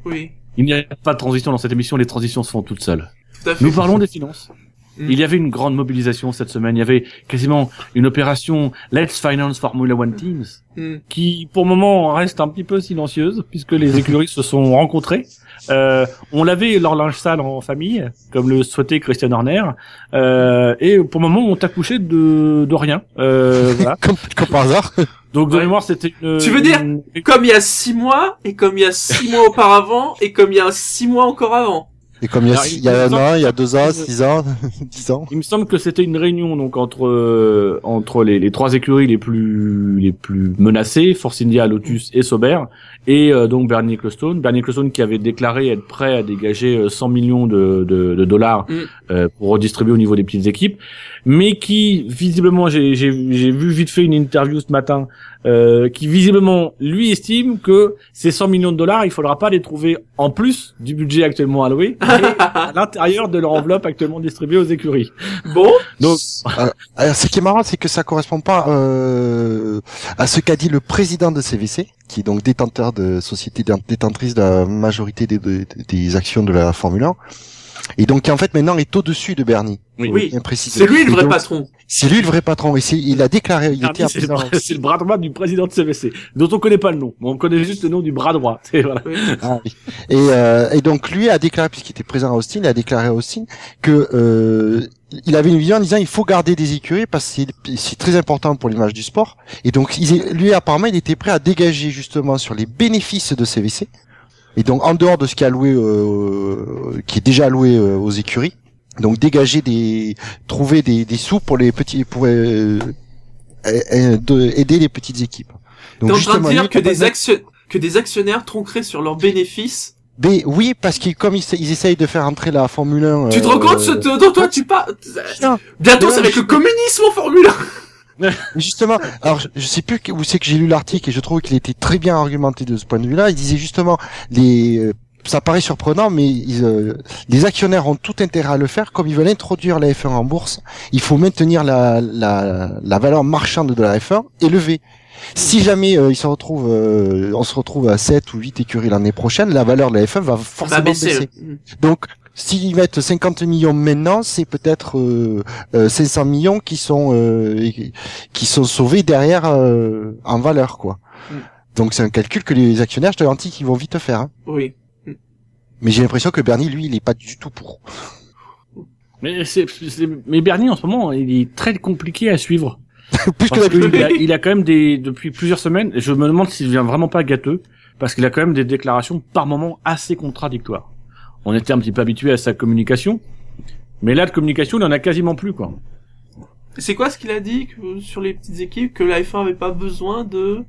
Oui, il n'y a pas de transition dans cette émission. Les transitions se font toutes seules. tout à fait. Nous parlons des finances. Mm. Il y avait une grande mobilisation cette semaine. Il y avait quasiment une opération Let's Finance Formula One Teams Hmm. qui, pour le moment, reste un petit peu silencieuse puisque les écuries se sont rencontrées. Euh, on lavait leur linge sale en famille, comme le souhaitait Christian Horner, euh, et pour le moment, on accouché de, de rien. Euh, voilà. Comme, comme par hasard. Donc de Ouais. mémoire, c'était une. Tu veux dire une- Comme il y a six mois, et comme il y a six mois auparavant, et comme il y a six mois encore avant. Et comme il y a, Alors, il- y a un il- an, il y a deux ans, six ans, dix ans. Il me semble que c'était une réunion donc entre euh, entre les, les trois écuries les plus les plus menacées, Force India, Lotus et Sauber, et euh, donc Bernie Ecclestone. Bernie Ecclestone qui avait déclaré être prêt à dégager euh, 100 millions de, de, de dollars Mm. euh, pour redistribuer au niveau des petites équipes, mais qui visiblement j'ai j'ai j'ai vu vite fait une interview ce matin, euh, qui visiblement lui estime que ces 100 millions de dollars, il faudra pas les trouver en plus du budget actuellement alloué, mais à l'intérieur de leur enveloppe actuellement distribuée aux écuries. Bon, Donc Alors, ce qui est marrant, c'est que ça correspond pas euh, à ce qu'a dit le président de CVC, qui est donc détenteur de société détentrice de la majorité des, des, des actions de la Formule 1. Et donc, qui, en fait, maintenant est au-dessus de Bernie. Oui. C'est lui le vrai donc, patron. C'est lui le vrai patron. Et il a déclaré, il était Arnie, un c'est le, bras- c'est le bras droit du président de CVC, dont on connaît pas le nom, mais on connaît juste le nom du bras droit. Voilà. Ah oui. Et, euh, et donc lui a déclaré, puisqu'il était présent à Austin, il a déclaré à Austin que euh, il avait une vision en disant il faut garder des écuries parce que c'est- très important pour l'image du sport. Et donc il lui apparemment il était prêt à dégager justement sur les bénéfices de CVC. Et donc en dehors de ce qui est alloué, euh, qui est déjà alloué euh, aux écuries, donc dégager des, trouver des, des sous pour les petits, pour euh, euh, euh, de- aider les petites équipes. Donc T'es en train de justement, dire que des action... que des actionnaires tronqueraient sur leurs bénéfices. mais oui, parce qu'ils comme ils, ils essayent de faire entrer la Formule 1. Tu te euh, rends compte, ce... dont toi tu pas Putain, Bientôt ça va être le communisme en Formule 1 mais justement, alors je, je sais plus que- où c'est que j'ai lu l'article et je trouve qu'il était très bien argumenté de ce point de vue-là. Il disait justement les euh, ça paraît surprenant, mais ils, euh, les actionnaires ont tout intérêt à le faire. Comme ils veulent introduire la F1 en bourse, il faut maintenir la, la, la valeur marchande de la F1 élevée. Si jamais euh, ils se retrouvent, euh, on se retrouve à 7 ou 8 écuries l'année prochaine, la valeur de la F1 va forcément Va baisser. baisser. Mm. Donc, s'ils mettent 50 millions maintenant, c'est peut-être euh, euh, 500 millions qui sont euh, qui sont sauvés derrière euh, en valeur, quoi. Mm. Donc c'est un calcul que les actionnaires, je te garantis, qu'ils vont vite faire. hein. Oui. Mais j'ai l'impression que Bernie, lui, il est pas du tout pour. Mais c'est, c'est- mais Bernie en ce moment, il est très compliqué à suivre. Plus que Parce d'habitude. qu'il a, il a quand même des, depuis plusieurs semaines, je me demande s'il vient vraiment pas gâteux, parce qu'il a quand même des déclarations par moments assez contradictoires. On était un petit peu habitué à sa communication, mais là de communication, il en a quasiment plus quoi. C'est quoi ce qu'il a dit que, sur les petites équipes que la F1 avait pas besoin de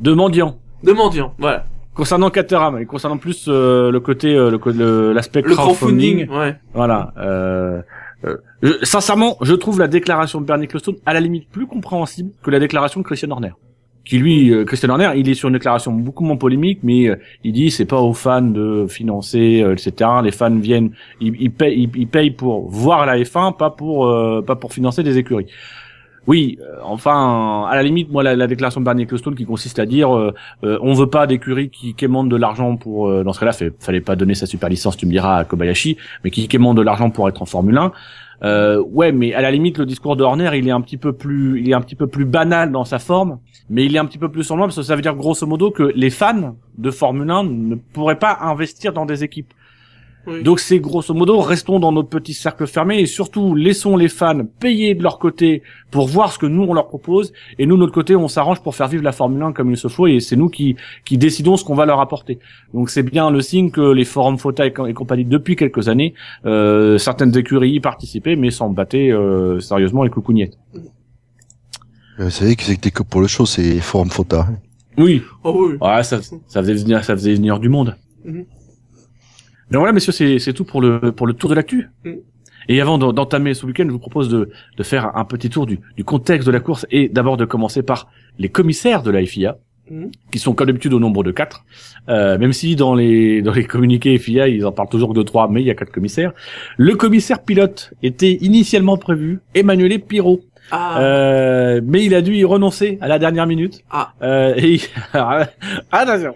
De mendiant. de mendiants Voilà. Concernant Caterham et concernant plus euh, le côté, euh, le l'aspect Le crowdfunding, crowdfunding. Ouais. Voilà. Euh, euh, je- sincèrement, je trouve la déclaration de Bernie Ecclestone à la limite plus compréhensible que la déclaration de Christian Horner. Qui lui, euh, Christian Horner, il est sur une déclaration beaucoup moins polémique, mais euh, il dit c'est pas aux fans de financer, euh, etc. Les fans viennent, ils, ils payent, ils, ils payent pour voir la F1, pas pour euh, pas pour financer des écuries. Oui, euh, enfin, à la limite, moi, la, la déclaration de Bernie Ecclestone qui consiste à dire, euh, euh, on veut pas d'écuries qui quémandent de l'argent pour, euh, dans ce cas-là, fallait pas donner sa super licence, tu me diras, à Kobayashi, mais qui quémandent de l'argent pour être en Formule 1. Euh, ouais, mais à la limite, le discours de Horner, il est un petit peu plus, il est un petit peu plus banal dans sa forme, mais il est un petit peu plus loin parce que ça veut dire grosso modo que les fans de Formule 1 ne pourraient pas investir dans des équipes. Oui. Donc c'est grosso modo, restons dans notre petit cercle fermé et surtout laissons les fans payer de leur côté pour voir ce que nous on leur propose et nous de notre côté on s'arrange pour faire vivre la Formule 1 comme il se faut et c'est nous qui qui décidons ce qu'on va leur apporter. Donc c'est bien le signe que les forums FOTA et, co- et compagnie depuis quelques années, euh, certaines écuries y participaient mais s'en battaient euh, sérieusement les coucougnettes. Vous savez que c'était que pour le show, c'est Forum Fota. Oui, Oh oui. Ouais, ça, ça faisait venir, ça faisait venir du monde. Mhm. Donc voilà, messieurs, c'est, c'est tout pour le, pour le tour de l'actu. Mhm. Et avant d'en- d'entamer ce week-end, je vous propose de, de faire un petit tour du, du contexte de la course et d'abord de commencer par les commissaires de la FIA, Mhm. qui sont comme d'habitude au nombre de quatre. Euh, même si dans les, dans les communiqués FIA, ils en parlent toujours que de trois, mais il y a quatre commissaires. Le commissaire pilote était initialement prévu Emmanuel Pirot. Ah. Euh, mais il a dû y renoncer à la dernière minute. Ah. Euh, et il- attention.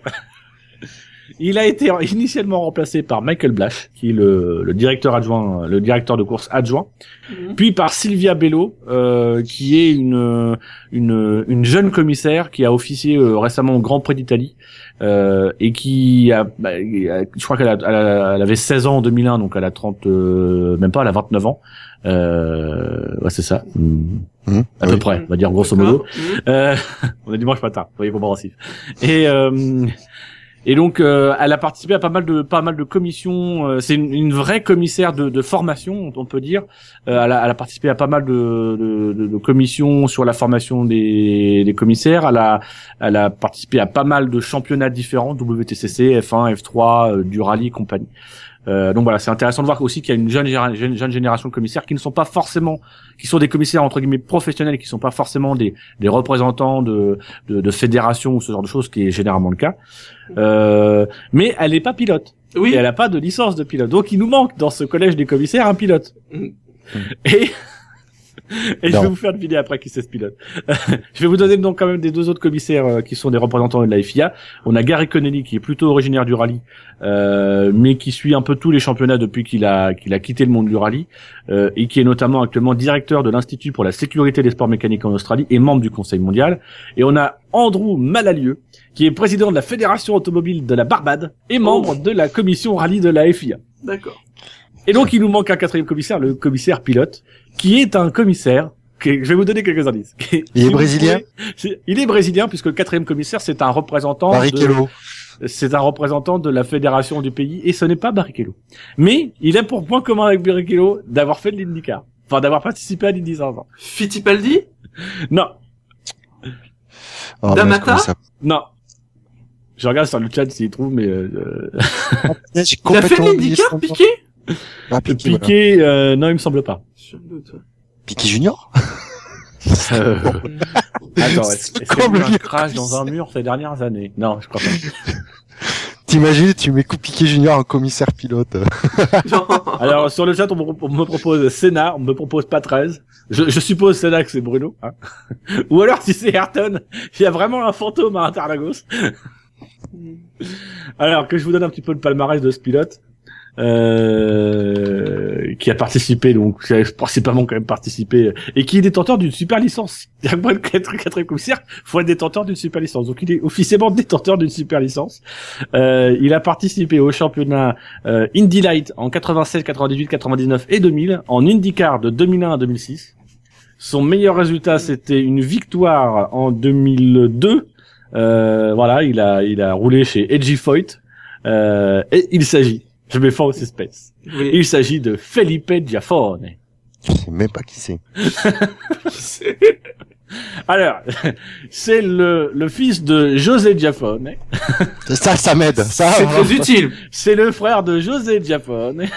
Il a été initialement remplacé par Michael Blash, qui est le, le directeur adjoint, le directeur de course adjoint, Mhm. puis par Sylvia Bello, euh, qui est une, une une jeune commissaire qui a officié euh, récemment au Grand Prix d'Italie euh, et qui a, bah, je crois qu'elle a- elle a- elle avait 16 ans en 2001, donc elle a 30, euh, même pas, elle a 29 ans. Euh, ouais, c'est ça. Hum, À oui. peu près, on va dire grosso modo. Mhm. Euh, on est dimanche matin, voyez Brassif. Et euh, et donc euh, elle a participé à pas mal de pas mal de commissions. euh, c'est une, vraie commissaire de, formation, on peut dire. Euh, elle, a, participé à pas mal de, commissions sur la formation des, des commissaires. Elle a elle a participé à pas mal de championnats différents, WTCC, F1, F3, euh, du rallye, compagnie. Euh, donc voilà, c'est intéressant de voir aussi qu'il y a une jeune, géra- jeune, jeune génération de commissaires qui ne sont pas forcément, qui sont des commissaires entre guillemets professionnels qui sont pas forcément des, des représentants de, de, de fédérations ou ce genre de choses, qui est généralement le cas. Euh, mais elle n'est pas pilote Oui. et elle n'a pas de licence de pilote. Donc il nous manque dans ce collège des commissaires un pilote. Mm. Et et je vais vous faire deviner après qui c'est ce pilote. je vais vous donner donc quand même des deux autres commissaires euh, qui sont des représentants de la FIA. On a Gary Connelly qui est plutôt originaire du rallye, euh, mais qui suit un peu tous les championnats depuis qu'il a qu'il a quitté le monde du rallye euh, et qui est notamment actuellement directeur de l'Institut pour la sécurité des sports mécaniques en Australie et membre du Conseil mondial. Et on a Andrew Malalieu qui est président de la Fédération automobile de la Barbade et membre de la commission rallye de la FIA. D'accord. Et donc il nous manque un quatrième commissaire, le commissaire pilote, qui est un commissaire. qui- je vais vous donner quelques indices. Il est brésilien pouvez- Il est brésilien puisque le quatrième commissaire c'est un représentant. de- Barrichello. c'est un représentant de la fédération du pays et ce n'est pas Barrichello. Mais il a pour point commun avec Barrichello d'avoir fait de l'IndyCar. Enfin, d'avoir participé à l'Indy 500. Fittipaldi Non, Oh, Damata ça- non. Je regarde sur le chat s'il trouve, mais euh, J'ai Il a fait l'IndyCar. Piqué Ah, Piqué, voilà. Piqué, euh, non, il me semble pas. Sur le doute, ouais. Piqué Junior Euh, Attends, est-ce C'est est-ce qu'il y a comme eu un le- crash dans un mur ces dernières années? Non, je crois pas. T'imagines, tu mets coup Piqué Junior en commissaire pilote. Alors sur le chat, on me, on me propose Senna, on me propose pas 13. Je, je suppose Senna que c'est Bruno. Hein Ou alors si c'est Ayrton, il y a vraiment un fantôme à Interlagos. Alors que je vous donne un petit peu le palmarès de ce pilote. Euh, qui a participé donc qui a principalement quand même participé et qui est détenteur d'une super licence. Être quatre- quatrième commissaire, faut être détenteur d'une super licence. Donc il est officiellement détenteur d'une super licence. Euh, il a participé au championnat euh, Indy Light en 96, 98, 99 et 2000, en IndyCar de 2001 à 2006. Son meilleur résultat, c'était une victoire en 2002. Euh, voilà, il a il a roulé chez Edgy Foyt. Euh, et il s'agit, je mets fin au suspense. Oui. Il s'agit de Felipe Giafone. Je sais même pas qui c'est. Alors, c'est le, le fils de José Giafone. Ça, ça m'aide. Ça, C'est très utile. C'est le frère de José Giafone.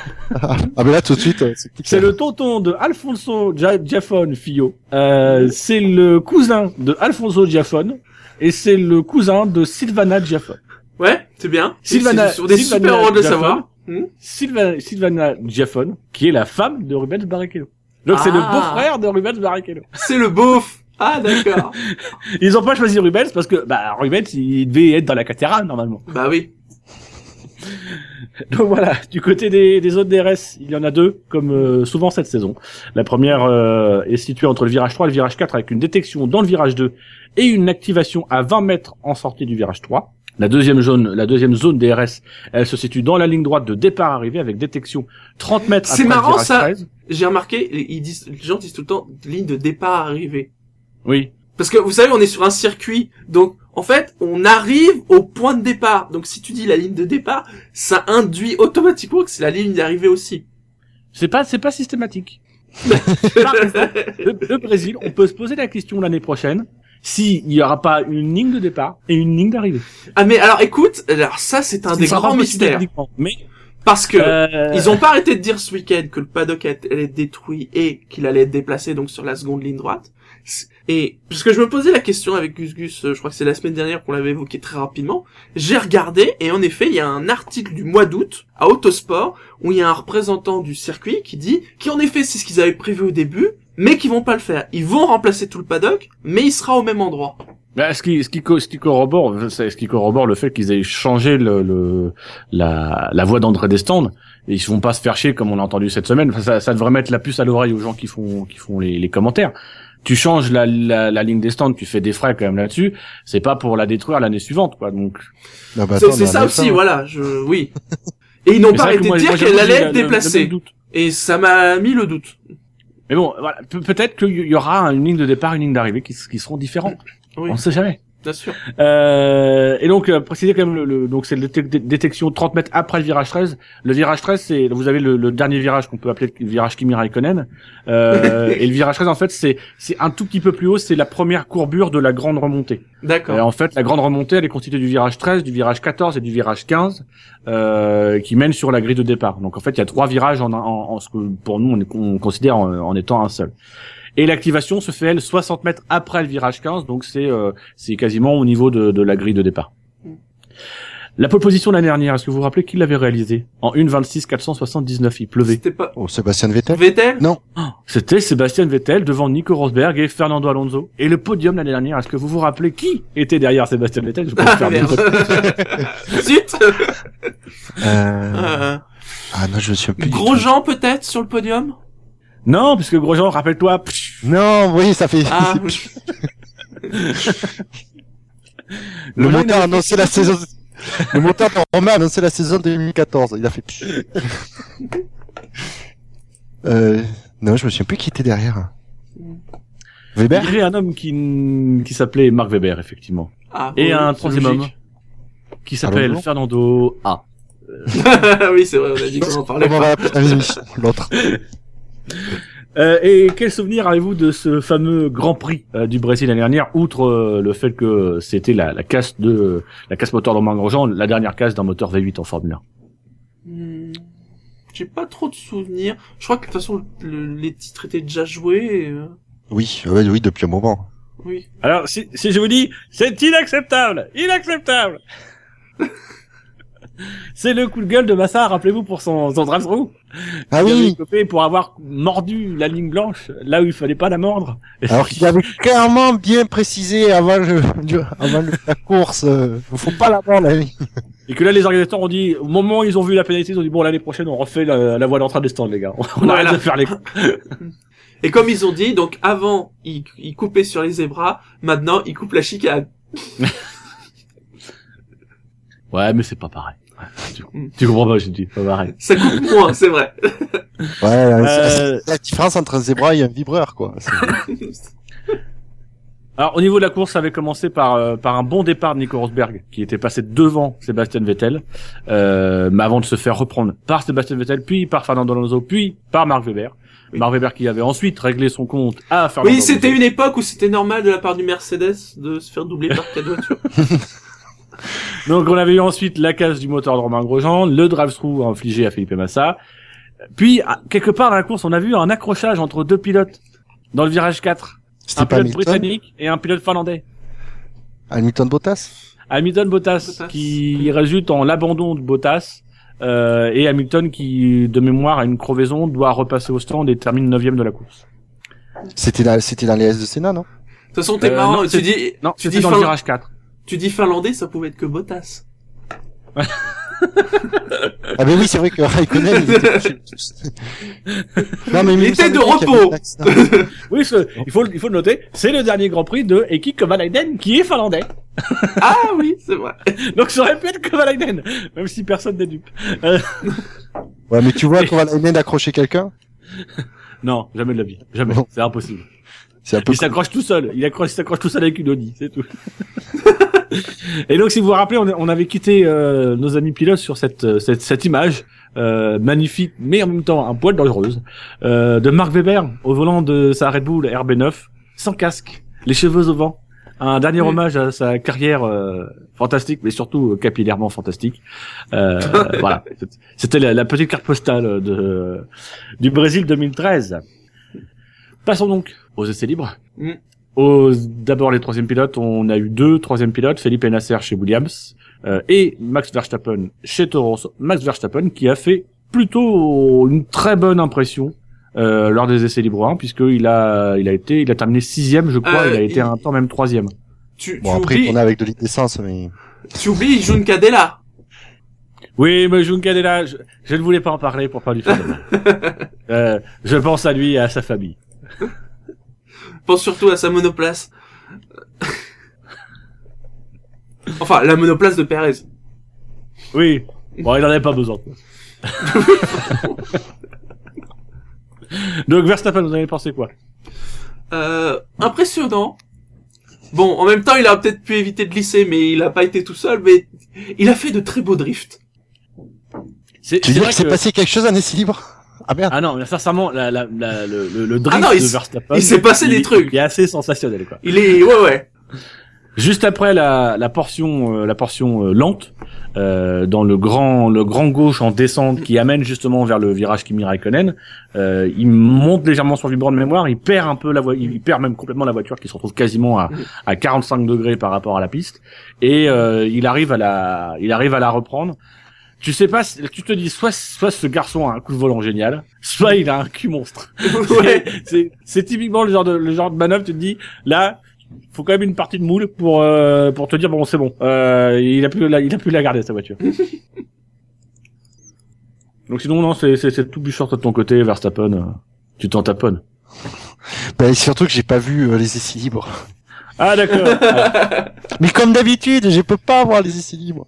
Ah, mais là, tout de suite, euh, c'est le tonton de Alfonso Gia- Giafone Fio. Euh, c'est le cousin de Alfonso Giafone. Et c'est le cousin de Silvana Giafone. Ouais, c'est bien. Sylvana- C'est sur des Sylvana super heureux de le Giafone. savoir. Hmm Silvana Giafone, qui est la femme de Rubens Barrichello. Donc c'est le Ah. beau-frère de Rubens Barrichello. C'est le beauf. Ah, d'accord. Ils ont pas choisi Rubens parce que bah Rubens il devait être dans la cathédrale normalement. bah oui. Donc voilà, du côté des, des autres DRS, il y en a deux, comme euh, souvent cette saison. La première euh, est située entre le virage 3 et le virage 4 avec une détection dans le virage 2 et une activation à 20 mètres en sortie du virage 3. La deuxième zone, la deuxième zone DRS, elle se situe dans la ligne droite de départ arrivée avec détection 30 mètres C'est marrant, ça. 13. J'ai remarqué, ils disent, les gens disent tout le temps ligne de départ arrivée. Oui. Parce que vous savez, on est sur un circuit, donc en fait, on arrive au point de départ. Donc si tu dis la ligne de départ, ça induit automatiquement que c'est la ligne d'arrivée aussi. C'est pas, c'est pas systématique. Le Brésil, on peut se poser la question l'année prochaine s'il n'y aura pas une ligne de départ et une ligne d'arrivée. ah mais alors écoute, alors ça c'est un des grands mystères. Mais Parce que euh, ils ont pas arrêté de dire ce week-end que le paddock allait être détruit et qu'il allait être déplacé donc sur la seconde ligne droite. Et puisque je me posais la question avec Gus Gus, euh, je crois que c'est la semaine dernière qu'on l'avait évoqué très rapidement, j'ai regardé et en effet il y a un article du mois d'août à Autosport où il y a un représentant du circuit qui dit qu'en effet c'est ce qu'ils avaient prévu au début, mais qu'ils vont pas le faire. Ils vont remplacer tout le paddock, mais il sera au même endroit. Bah, ce qui, ce qui, ce qui corrobore, c'est ce qui corrobore le fait qu'ils aient changé le, le la, la voie d'entrée des stands. Et ils vont pas se faire chier comme on a entendu cette semaine. Enfin, ça, ça devrait mettre la puce à l'oreille aux gens qui font, qui font les, les commentaires. Tu changes la, la, la ligne des stands, tu fais des frais quand même là-dessus. C'est pas pour la détruire l'année suivante, quoi. Donc, Non, bah, C'est ça aussi, F1. voilà, je, oui. Et ils n'ont pas arrêté de dire qu'elle allait être déplacée. Et ça m'a mis le doute. Mais bon, voilà. Pe- peut-être qu'il y aura une ligne de départ, une ligne d'arrivée qui, seront différentes. Oui, On sait jamais. Bien sûr. Euh, et donc, euh, préciser quand même, le, le- donc c'est dé- dé- détection 30 mètres après le virage 13. Le virage 13, c'est, vous avez le, le dernier virage qu'on peut appeler le virage Kimi Raikkonen. Euh, et le virage 13, en fait, c'est, c'est un tout petit peu plus haut, c'est la première courbure de la grande remontée. D'accord. Et en fait, la grande remontée, elle est constituée du virage 13, du virage 14 et du virage 15, euh, qui mènent sur la grille de départ. Donc en fait, il y a trois virages en, en, en ce que pour nous on, on considère en, en étant un seul. Et l'activation se fait elle 60 mètres après le virage 15, donc c'est euh, c'est quasiment au niveau de, de la grille de départ. Mm. La pole position l'année dernière, est-ce que vous vous rappelez qui l'avait réalisé En 1.26 479, il pleuvait. C'était pas Oh, Sébastien Vettel. Vettel? C'était Sébastien Vettel devant Nico Rosberg et Fernando Alonso. Et le podium l'année dernière, est-ce que vous vous rappelez qui était derrière Sébastien Vettel? Je peux Ah, faire. Zut Euh... Euh, Ah non, je me souviens plus. du tout. Grosjean peut-être sur le podium? Non, puisque Grosjean, rappelle-toi, Non, oui, ça fait. Ah, le monteur a annoncé la saison. Le monteur de Romain a annoncé la saison 2014. Il a fait. euh... Non, je me souviens plus qui était derrière. il y Weber. avait un homme qui, qui s'appelait Marc Weber, effectivement. ah, Et oui, un troisième homme qui s'appelle Fernando A. oui, c'est vrai, on a dit qu'on en parlait L'autre? Euh, et quel souvenir avez-vous de ce fameux Grand Prix euh, du Brésil l'année dernière, outre euh, le fait que c'était la, la casse de la casse moteur de Romain Grosjean, la dernière casse d'un moteur V8 en Formule 1 Hmm, J'ai pas trop de souvenirs. Je crois que de toute façon, le- les titres étaient déjà joués. et, euh, Oui, ouais, oui, depuis un moment. Oui. Alors, si, si je vous dis, c'est inacceptable, inacceptable. c'est le coup de gueule de Massa, rappelez-vous pour son, son drive-through. Ah Il avait oui. pour avoir mordu la ligne blanche là où il fallait pas la mordre. Alors qu'il avait clairement bien précisé avant le, avant le- la course, euh, faut pas la voir la ligne. Et que là, les organisateurs ont dit, au moment où ils ont vu la pénalité, ils ont dit, bon, l'année prochaine, on refait la, la voie d'entrée des stands, les gars. On Voilà. arrête de faire les Et comme ils ont dit, donc avant, ils, ils coupaient sur les zébras, maintenant, ils coupent la chicane. Ouais, mais c'est pas pareil. Tu, tu comprends pas, je dis, pas pareil. Ça coupe moins, c'est vrai. Ouais, Euh, c'est la différence entre un zébra et un vibreur, quoi. Alors, au niveau de la course, ça avait commencé par, euh, par un bon départ de Nico Rosberg, qui était passé devant Sébastien Vettel, euh, mais avant de se faire reprendre par Sébastien Vettel, puis par Fernando Alonso, puis par Marc Weber. Oui. Marc Weber qui avait ensuite réglé son compte à Fernando Oui, c'était une époque où c'était normal de la part du Mercedes de se faire doubler par quatre voitures. Donc on avait eu ensuite la casse du moteur de Romain Grosjean, le drive-through infligé à Felipe Massa. Puis, quelque part dans la course, on a vu un accrochage entre deux pilotes dans le virage 4. C'était Un pas pilote Hamilton, britannique et un pilote finlandais. Hamilton Bottas Hamilton Bottas, Bottas. qui résulte en l'abandon de Bottas euh, et Hamilton qui, de mémoire, a une crevaison, doit repasser au stand et termine neuvième de la course. C'était dans, c'était dans les S de Sénat, non? De toute façon, t'es Euh, marrant, non, tu c'est- dis, Non, tu dis, dans le virage 4. Tu dis finlandais, ça pouvait être que Bottas. Ah ben oui, c'est vrai que Raikkonen, il était couché. Non, mais Il était de repos. accident. Oui, ce- il faut, il faut le noter, c'est le dernier Grand Prix de Eki Kovalainen qui est finlandais. Ah oui, c'est vrai. Donc ça aurait pu être Kovalainen, même si personne n'est dupe. Euh, Ouais, mais tu vois qu'on va la d'accrocher quelqu'un? Non, jamais de la vie. Jamais. C'est impossible. C'est un peu Il s'accroche tout seul. Il accroche, il s'accroche tout seul avec une Audi, c'est tout. Et donc, si vous vous rappelez, on, on avait quitté euh, nos amis pilotes sur cette euh, cette, cette image euh, magnifique, mais en même temps un poil dangereuse, euh, de Mark Webber au volant de sa Red Bull RB9, sans casque, les cheveux au vent. Un dernier Oui. hommage à sa carrière euh, fantastique, mais surtout capillairement fantastique. Euh, voilà, c'était la, la petite carte postale de du Brésil 2013. Passons donc aux essais libres. Mm. D'abord les troisièmes pilotes, on a eu deux troisièmes pilotes, Felipe Nasser chez Williams euh, et Max Verstappen chez Toro Rosso. Max Verstappen qui a fait plutôt une très bonne impression euh, lors des essais libres 1 puisqu'il a il a été il a terminé sixième je crois, Euh, il a été il- un temps même troisième. Tu, Bon, tu après, oublies, on est avec de l'essence, mais... tu oublies Jun Cadella. Oui, mais Junkadela, je, je ne voulais pas en parler pour pas lui faire de mal. euh, je pense à lui et à sa famille. Pense surtout à sa monoplace. enfin, la monoplace de Perez. Oui. Bon, il en avait pas besoin. Donc Verstappen, vous en avez pensé quoi? Euh, impressionnant. Bon, en même temps, il a peut-être pu éviter de glisser, mais il a pas été tout seul, mais il a fait de très beaux drifts. C'est Tu veux dire qu'il s'est passé quelque chose en essai libre? Ah merde Ah non, mais sincèrement, la, la, la, le, le, le drift Ah non, il de s- Verstappen, il s'est passé il- des trucs. Il est assez sensationnel, quoi. Il est, ouais, ouais. Juste après la, la portion, euh, la portion euh, lente, euh, dans le grand, le grand gauche en descente qui amène justement vers le virage Kimi Raikkonen, euh, il monte légèrement son vibrant de mémoire, il perd un peu la voiture, il perd même complètement la voiture qui se retrouve quasiment à, à 45 degrés par rapport à la piste, et euh, il arrive à la, il arrive à la reprendre. Tu sais pas, si- tu te dis soit, soit ce garçon a un coup de volant génial, soit il a un cul monstre. ouais. c'est c'est typiquement le genre de le genre de manœuvre tu te dis là faut quand même une partie de moule pour euh, pour te dire bon c'est bon euh, il a pu la, il a pu la garder sa voiture donc sinon non c'est c'est c'est tout bûcheur de ton côté Verstappen euh, tu t'en taponnes bah, Surtout que j'ai pas vu euh, les essais libres. ah d'accord Ouais. Mais comme d'habitude, je peux pas voir les essais libres.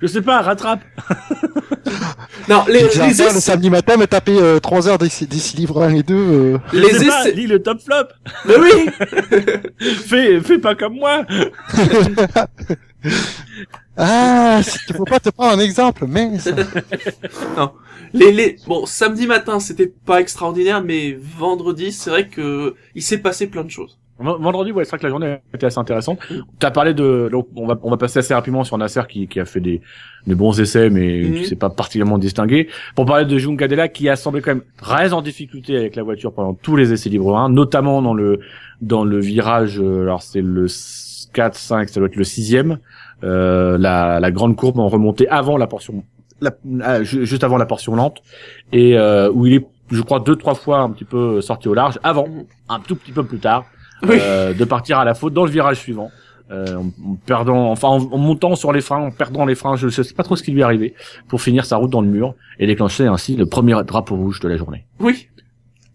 Je sais pas rattrape Non, les, les, le samedi matin me taper euh, 3 heures d'essais d'essais libres 1 et 2. euh. Je les sais pas, essais, lis le top flop mais oui. fais fais pas comme moi Ah, il faut pas te prendre un exemple, mais Les, les, bon, samedi matin, c'était pas extraordinaire, mais vendredi, c'est vrai que il s'est passé plein de choses. Vendredi, ouais, c'est vrai que la journée était assez intéressante. T'as parlé de, donc on va on va passer assez rapidement sur Nasser qui qui a fait des des bons essais, mais Mhm. qui s'est pas particulièrement distingué. Pour parler de Jun Cadella qui a semblé quand même très en difficulté avec la voiture pendant tous les essais libres 1, notamment dans le dans le virage. euh, Alors c'est le 4, 5, ça doit être le sixième. Euh, la la grande courbe en remontée avant la portion, la, ah, ju- juste avant la portion lente et euh, où il est, je crois, deux trois fois un petit peu sorti au large avant, Mhm. un tout petit peu plus tard Oui. euh, de partir à la faute dans le virage suivant, euh, en, perdant, enfin en, en montant sur les freins, en perdant les freins, je, je sais pas trop ce qui lui est arrivé, pour finir sa route dans le mur et déclencher ainsi le premier drapeau rouge de la journée. Oui.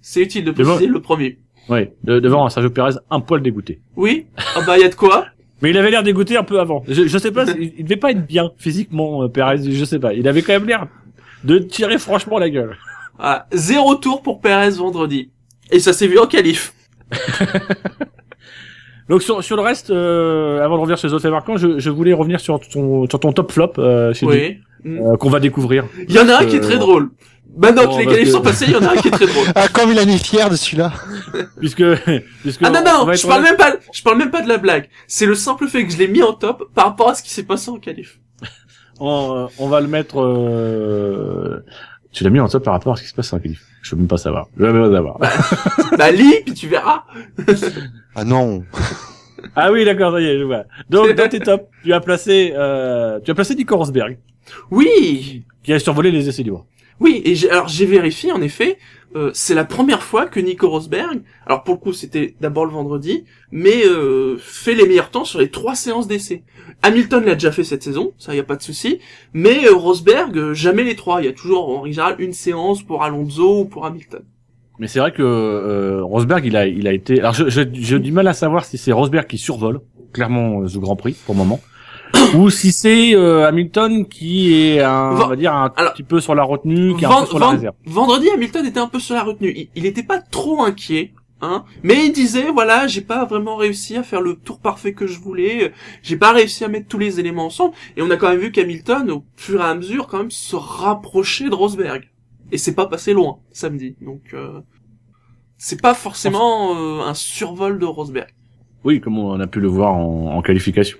C'est utile de préciser le premier. Ouais, de- devant un Sergio Perez un poil dégoûté. Oui. Ah bah, y a de quoi. Mais il avait l'air dégoûté un peu avant. Je, je sais pas, il, il devait pas être bien physiquement, euh, Perez. Je sais pas. Il avait quand même l'air de tirer franchement la gueule. Ah, zéro tour pour Perez vendredi. Et ça s'est vu en qualif. Donc sur, sur le reste, euh, avant de revenir sur les autres faits marquants, je, je voulais revenir sur ton, sur ton top flop euh, Oui. Euh, qu'on va découvrir. Il y en a un qui est Euh, très drôle. Maintenant bon, que les parce qualifs que- sont passés, il y en a un qui est très drôle. ah, comme il en est fier de celui-là. puisque puisque Ah non, on non, je parle même pas, je parle même pas de la blague. C'est le simple fait que je l'ai mis en top par rapport à ce qui s'est passé en qualif. on, on va le mettre. Tu l'as mis en top par rapport à ce qui se passe en qualif. Je veux même pas savoir. Je veux même pas savoir. bah, lis, puis tu verras. Ah non. ah oui, d'accord, ça y est, je vois. Donc dans tes tops, tu as placé, euh, tu as placé Nico Rosberg, Oui. qui a survolé les essais libres. Oui, et j'ai, alors j'ai vérifié en effet, euh, c'est la première fois que Nico Rosberg, alors pour le coup c'était d'abord le vendredi, mais euh, fait les meilleurs temps sur les trois séances d'essai. Hamilton l'a déjà fait cette saison, ça y a pas de souci, mais euh, Rosberg jamais les trois. Il y a toujours en général une séance pour Alonso ou pour Hamilton. Mais c'est vrai que Rosberg, il a, il a été. Alors, j'ai du mal à savoir si c'est Rosberg qui survole clairement ce Grand Prix pour le moment. ou si c'est euh, Hamilton qui est un, Ven- on va dire un Alors, petit peu sur la retenue, qui est un peu sur la réserve. Vendredi, Hamilton était un peu sur la retenue. Il, il était pas trop inquiet, hein, mais il disait voilà, j'ai pas vraiment réussi à faire le tour parfait que je voulais. J'ai pas réussi à mettre tous les éléments ensemble. Et on a quand même vu qu'Hamilton, au fur et à mesure, quand même se rapprochait de Rosberg. Et c'est pas passé loin samedi. Donc euh, c'est pas forcément euh, un survol de Rosberg. Oui, comme on a pu le voir en, en qualification.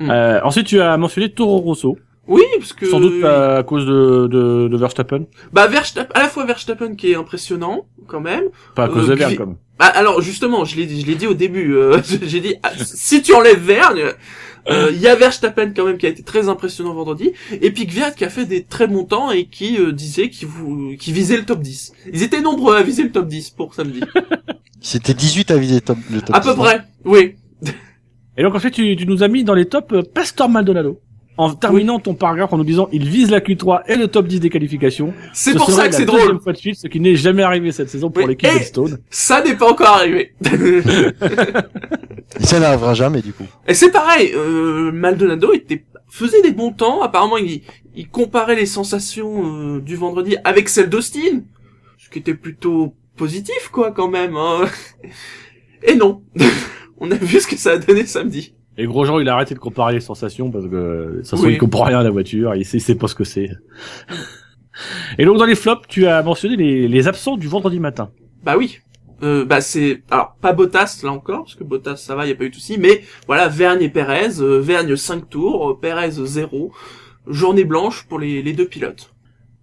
Hmm. Euh, ensuite, tu as mentionné Toro Rosso, Oui, parce que sans doute à cause de, de, de Verstappen, bah Verstappen, à la fois Verstappen qui est impressionnant quand même. pas à cause Euh, de Vergne, comme. Bah, alors justement, je l'ai dit, je l'ai dit au début. euh, j'ai dit ah, si tu enlèves Vergne, euh, il y a Verstappen quand même qui a été très impressionnant vendredi, et puis Gviat qui a fait des très bons temps et qui euh, disait qu'il qu'il visait le top 10. Ils étaient nombreux à viser le top 10 pour samedi. C'était 18 à viser top, le top à peu 10, près, oui. Et donc ensuite, tu, tu nous as mis dans les tops euh, Pastor Maldonado. En terminant ton paragraphe en nous disant il vise la Q3 et le top 10 des qualifications. C'est Ce pour ça que c'est deuxième drôle. fois de suite, ce qui n'est jamais arrivé cette saison pour Oui, l'équipe de Stone. Ça n'est pas encore arrivé. Et ça n'arrivera jamais, du coup. Et c'est pareil, euh, Maldonado était, faisait des bons temps. Apparemment, il, il comparait les sensations euh, du vendredi avec celles d'Austin, ce qui était plutôt positif, quoi, quand même. Hein. Et non, on a vu ce que ça a donné samedi. Et Grosjean, il a arrêté de comparer les sensations parce que ça Oui. il comprend rien à la voiture, il sait, il sait pas ce que c'est. Et donc dans les flops, tu as mentionné les, les absents du vendredi matin. Bah oui. Euh, bah c'est alors pas Bottas là encore parce que Bottas ça va, il y a pas eu de souci, mais voilà Vergne et Perez, euh, Vergne 5 tours, euh, Perez 0. Journée blanche pour les, les deux pilotes.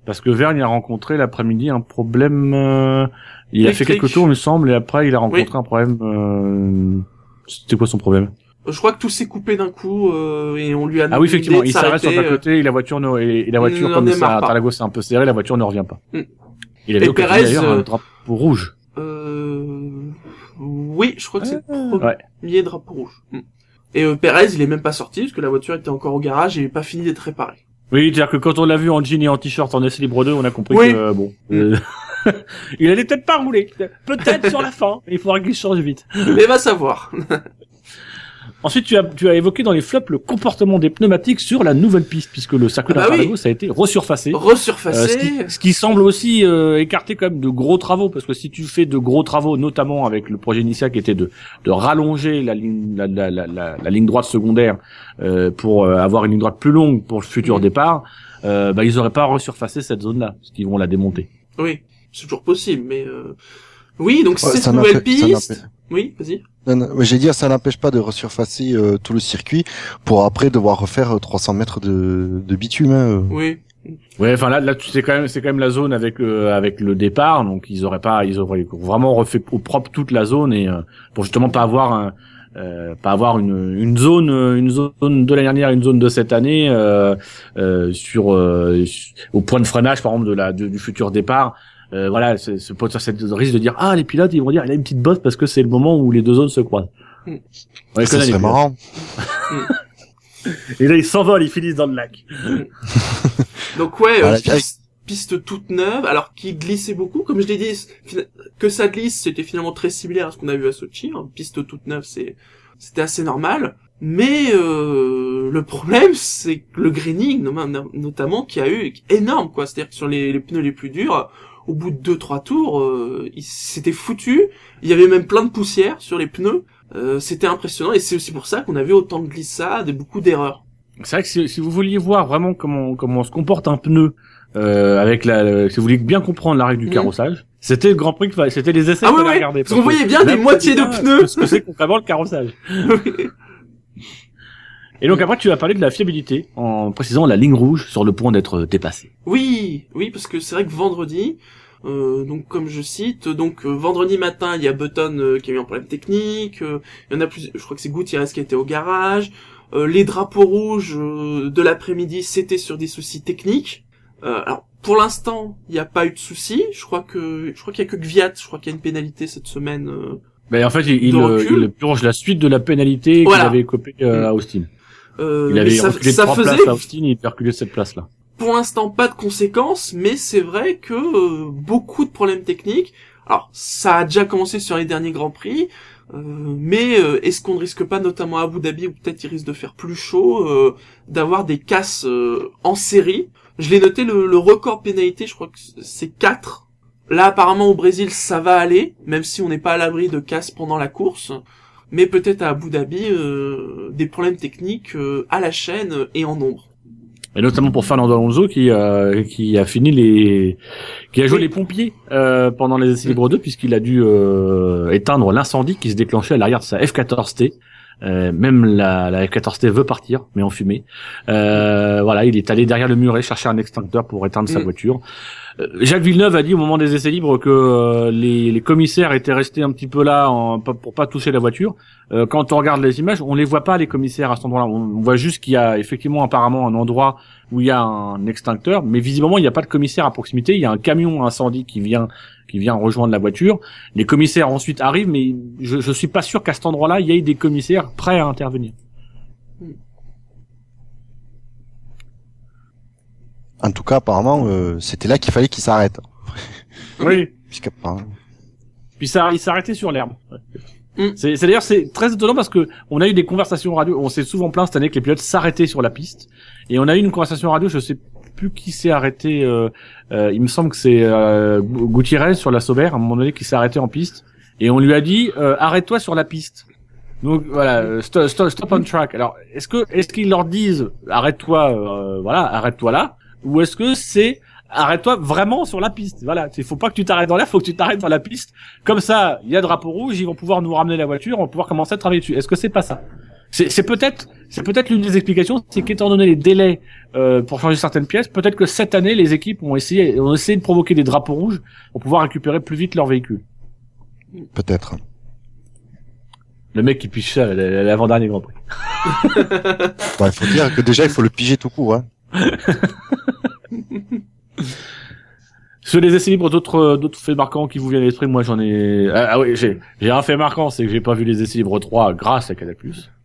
Parce que Vergne a rencontré l'après-midi un problème. euh, il a fait quelques tours, il me semble, et après il a rencontré un problème. C'était quoi son problème Je crois que tout s'est coupé d'un coup euh, et on lui a Ah oui, effectivement, il s'arrête sur le côté, et la voiture, ne, et, et la voiture comme ça, pas. Tarlago c'est un peu serré, la voiture ne revient pas. Mm. Il avait Et Perez, euh, un drapeau rouge. Euh... Oui, je crois que c'est le Ouais. premier drapeau rouge. Mm. Et euh, Perez, il est même pas sorti parce que la voiture était encore au garage et pas fini d'être réparée. Oui, c'est-à-dire que quand on l'a vu en jean et en t-shirt en S libre 2, on a compris Oui. que bon, euh, il allait peut-être pas rouler, peut-être sur la fin. Il faudra qu'il change vite. Mais va savoir. Ensuite, tu as tu as évoqué dans les flops le comportement des pneumatiques sur la nouvelle piste, puisque le circuit Ah bah oui. ça a été resurfacé. Euh, Resurfacé. ce, qui, ce qui semble aussi euh, écarter quand même de gros travaux, parce que si tu fais de gros travaux, notamment avec le projet initial qui était de, de rallonger la ligne, la, la, la, la- ligne droite secondaire euh, pour euh, avoir une ligne droite plus longue pour le futur Mhm. départ, euh, bah, ils auraient pas resurfacé cette zone-là, parce qu'ils vont la démonter. Oui, c'est toujours possible, mais euh... oui, donc Ouais, cette nouvelle piste. Oui, vas-y. Non, non, mais j'ai dit, ça n'empêche pas de resurfacer euh, tout le circuit pour après devoir refaire euh, 300 mètres de, de bitume. hein, euh. Oui. Ouais, enfin là, là, tu sais quand même, c'est quand même la zone avec le, avec le départ, donc ils auraient pas, ils auraient vraiment refait au propre toute la zone et euh, pour justement pas avoir un, euh, pas avoir une, une zone, euh, une zone de l'année dernière, une zone de cette année euh, euh, sur, euh, su- au point de freinage par exemple de la, de- du futur départ. Euh, voilà, c'est ce pot- cette risque de dire ah les pilotes ils vont dire il a une petite bosse parce que c'est le moment où les deux zones se croisent. Mm. Ouais, ça serait marrant. Et là ils s'envolent, ils finissent dans le lac. Donc ouais, euh, piste, piste toute neuve, alors qui glissait beaucoup, comme je l'ai dit, que ça glisse, c'était finalement très similaire à ce qu'on a vu à Sochi. Hein. Piste toute neuve, c'est c'était assez normal. Mais euh, le problème, c'est que le greening, notamment, qui a eu énorme, quoi. C'est-à-dire que sur les, les pneus les plus durs, au bout de deux trois tours, euh, il s'était foutu. Il y avait même plein de poussière sur les pneus. Euh, c'était impressionnant et c'est aussi pour ça qu'on a vu autant de glissades et beaucoup d'erreurs. C'est vrai que si, si vous vouliez voir vraiment comment comment se comporte un pneu euh, avec la, si vous vouliez bien comprendre la règle du carrossage, c'était le Grand Prix, c'était les essais Ah qu'il ouais, parce qu'on voyait bien des moitiés de pneus. Ce que c'est concrètement le carrossage. Et donc après, tu vas parler de la fiabilité en précisant la ligne rouge sur le point d'être dépassée. Oui, oui, parce que c'est vrai que vendredi, euh, donc comme je cite, donc euh, vendredi matin, il y a Button euh, qui a eu un problème technique, euh, il y en a plus, je crois que c'est Gutiérrez qui était au garage, euh, les drapeaux rouges euh, de l'après-midi, c'était sur des soucis techniques. Euh, alors pour l'instant, il n'y a pas eu de soucis. Je crois que je crois qu'il y a que Gviat, je crois qu'il y a une pénalité cette semaine. euh. Mais en fait, il, il, il purge la suite de la pénalité Voilà. qu'il avait copé euh, à Austin. Euh, Il mais avait ça, reculé faisait places à Austin, il peut reculer cette place-là. pour l'instant pas de conséquences, mais c'est vrai que euh, beaucoup de problèmes techniques. Alors, ça a déjà commencé sur les derniers Grands Prix, euh, mais euh, est-ce qu'on ne risque pas, notamment à Abu Dhabi, où peut-être il risque de faire plus chaud, euh, d'avoir des casses euh, en série? Je l'ai noté, le, le record pénalité, je crois que c'est 4. Là, apparemment, au Brésil, ça va aller, même si on n'est pas à l'abri de casses pendant la course. Mais peut-être à Abu Dhabi, euh, des problèmes techniques euh, à la chaîne et en nombre. Et notamment pour Fernando Alonso qui euh, qui a fini les qui a joué Oui. les pompiers euh, pendant les essais libres 2 puisqu'il a dû euh, éteindre l'incendie qui se déclenchait à l'arrière de sa F14T. Euh, même la, la F14T veut partir, mais en fumée. Euh, voilà, il est allé derrière le muret chercher un extincteur pour éteindre sa Mm. voiture. Euh, Jacques Villeneuve a dit au moment des essais libres que euh, les, commissaires étaient restés un petit peu là en, pour pas toucher la voiture. Euh, quand on regarde les images, on les voit pas les commissaires à cet endroit-là. On voit juste qu'il y a effectivement apparemment un endroit où il y a un extincteur, mais visiblement il n'y a pas de commissaire à proximité. Il y a un camion incendie qui vient qui vient rejoindre la voiture. Les commissaires ensuite arrivent, mais je, je suis pas sûr qu'à cet endroit-là il y ait des commissaires prêts à intervenir. En tout cas, apparemment, euh, c'était là qu'il fallait qu'il s'arrête. Oui. Puis ça, il arrêté sur l'herbe. Mm. C'est, d'ailleurs c'est très étonnant parce que on a eu des conversations radio. On s'est souvent plaint cette année que les pilotes s'arrêtaient sur la piste. Et on a eu une conversation radio. Je sais plus qui s'est arrêté. Euh, euh, il me semble que c'est euh, Gu- Gutiérrez sur la Sauber à un moment donné qui s'est arrêté en piste. Et on lui a dit euh, arrête-toi sur la piste. Donc voilà, euh, stop, stop, stop on track. Alors est-ce que est-ce qu'ils leur disent arrête-toi, euh, voilà, arrête-toi là, ou est-ce que c'est arrête-toi vraiment sur la piste. Voilà, il faut pas que tu t'arrêtes dans l'air, faut que tu t'arrêtes dans la piste. Comme ça, il y a drapeau rouge, ils vont pouvoir nous ramener la voiture, on va pouvoir commencer à travailler dessus. Est-ce que c'est pas ça? C'est c'est peut-être, c'est peut-être l'une des explications, c'est qu'étant donné les délais euh, pour changer certaines pièces, peut-être que cette année les équipes ont essayé, ont essayé de provoquer des drapeaux rouges pour pouvoir récupérer plus vite leur véhicule. Peut-être. Le mec qui piche ça l'avant-dernier Grand Prix. Bon, il faut dire que déjà, il faut le piger tout court. Hein. Sur les essais libres, d'autres d'autres faits marquants qui vous viennent à l'esprit, moi j'en ai. Ah, ah oui, j'ai j'ai un fait marquant, c'est que j'ai pas vu les essais libres 3 grâce à Canal+.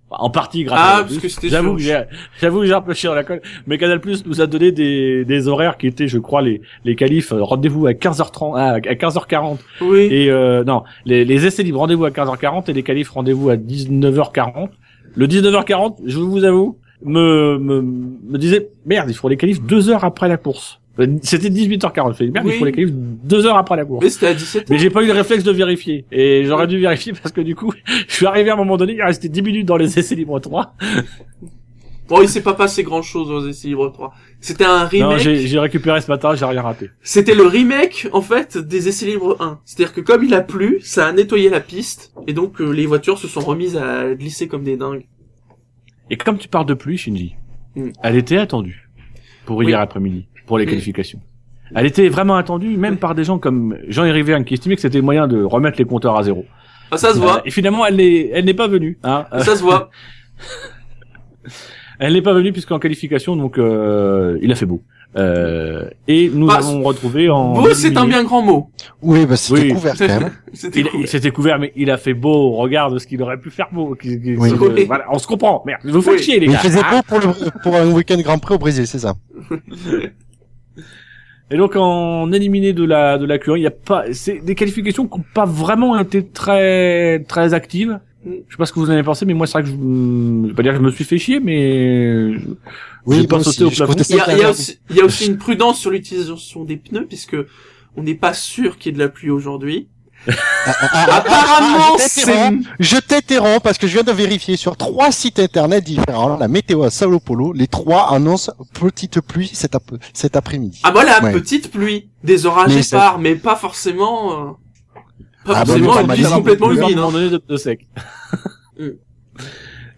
Enfin, En partie grâce Ah, à parce que c'était J'avoue que j'ai j'avoue que j'ai un peu chié dans la colle, mais Canal+ nous a donné des des horaires qui étaient, je crois, les les qualifs euh, rendez-vous à 15h30 ah, à 15h40 Oui. et euh, non, les les essais libres rendez-vous à 15h40 et les qualifs rendez-vous à 19h40. Le 19h40, je vous avoue, me me me disait merde, il faut les qualifs deux heures après la course. C'était 18h40. Je merde, Oui. il faut les qualifs deux heures après la course. Mais c'était à 17 Mais j'ai pas eu le réflexe de vérifier. Et j'aurais dû vérifier parce que du coup, je suis arrivé à un moment donné, il restait 10 minutes dans les essais libres 3. Bon, il s'est pas passé grand chose aux essais libres 3. C'était un Non, remake. j'ai j'ai récupéré ce matin, j'ai rien raté. C'était le remake, en fait, des essais libres 1. C'est-à-dire que comme il a plu, ça a nettoyé la piste, et donc euh, les voitures se sont remises à glisser comme des dingues. Et comme tu parles de pluie, Shinji, Mm. elle était attendue pour Oui. hier après-midi, pour les qualifications. Elle était vraiment attendue, même par des gens comme Jean Rivière qui estimaient que c'était le moyen de remettre les compteurs à zéro. Ah, ça se Euh, voit. et finalement, elle n'est, elle n'est pas venue. Hein. Euh, Ça se voit. Elle n'est pas venue puisqu'en qualification, donc euh, il a fait beau. Euh, et nous Bah, avons retrouvé en. Beau, c'est un bien grand mot. Oui, bah, c'était Oui. couvert quand même. C'était s'était couvert, mais il a fait beau. Regarde ce qu'il aurait pu faire beau. Oui. Oui. voilà, on se comprend. Merde, vous faites Oui. chier les Mais il gars. faisait Ah. beau pour, le, pour un week-end Grand Prix au Brésil, c'est ça. Et donc en éliminé de la de la Q1, il y a pas, c'est des qualifications qui n'ont pas vraiment été très très actives. Mm. Je sais pas ce que vous en avez pensé, mais moi c'est vrai que je, je vais pas dire que je me suis fait chier, mais je- Oui, J'ai pas moi sauté aussi, au plafond. Il y, a, il y a aussi, il y a aussi une prudence sur l'utilisation des pneus, puisque on n'est pas sûr qu'il y ait de la pluie aujourd'hui. Ah, ah, ah, ah, Apparemment, je t'interromps. c'est... Je t'interromps parce que je viens de vérifier sur trois sites internet différents, la météo à Sao Paulo, les trois annoncent petite pluie cet, ap- cet après-midi. Ah voilà, Ouais. petite pluie, des orages épars, mais pas forcément... Pas Ah, bah, forcément une piste complètement humide. hein. donné de, de sec.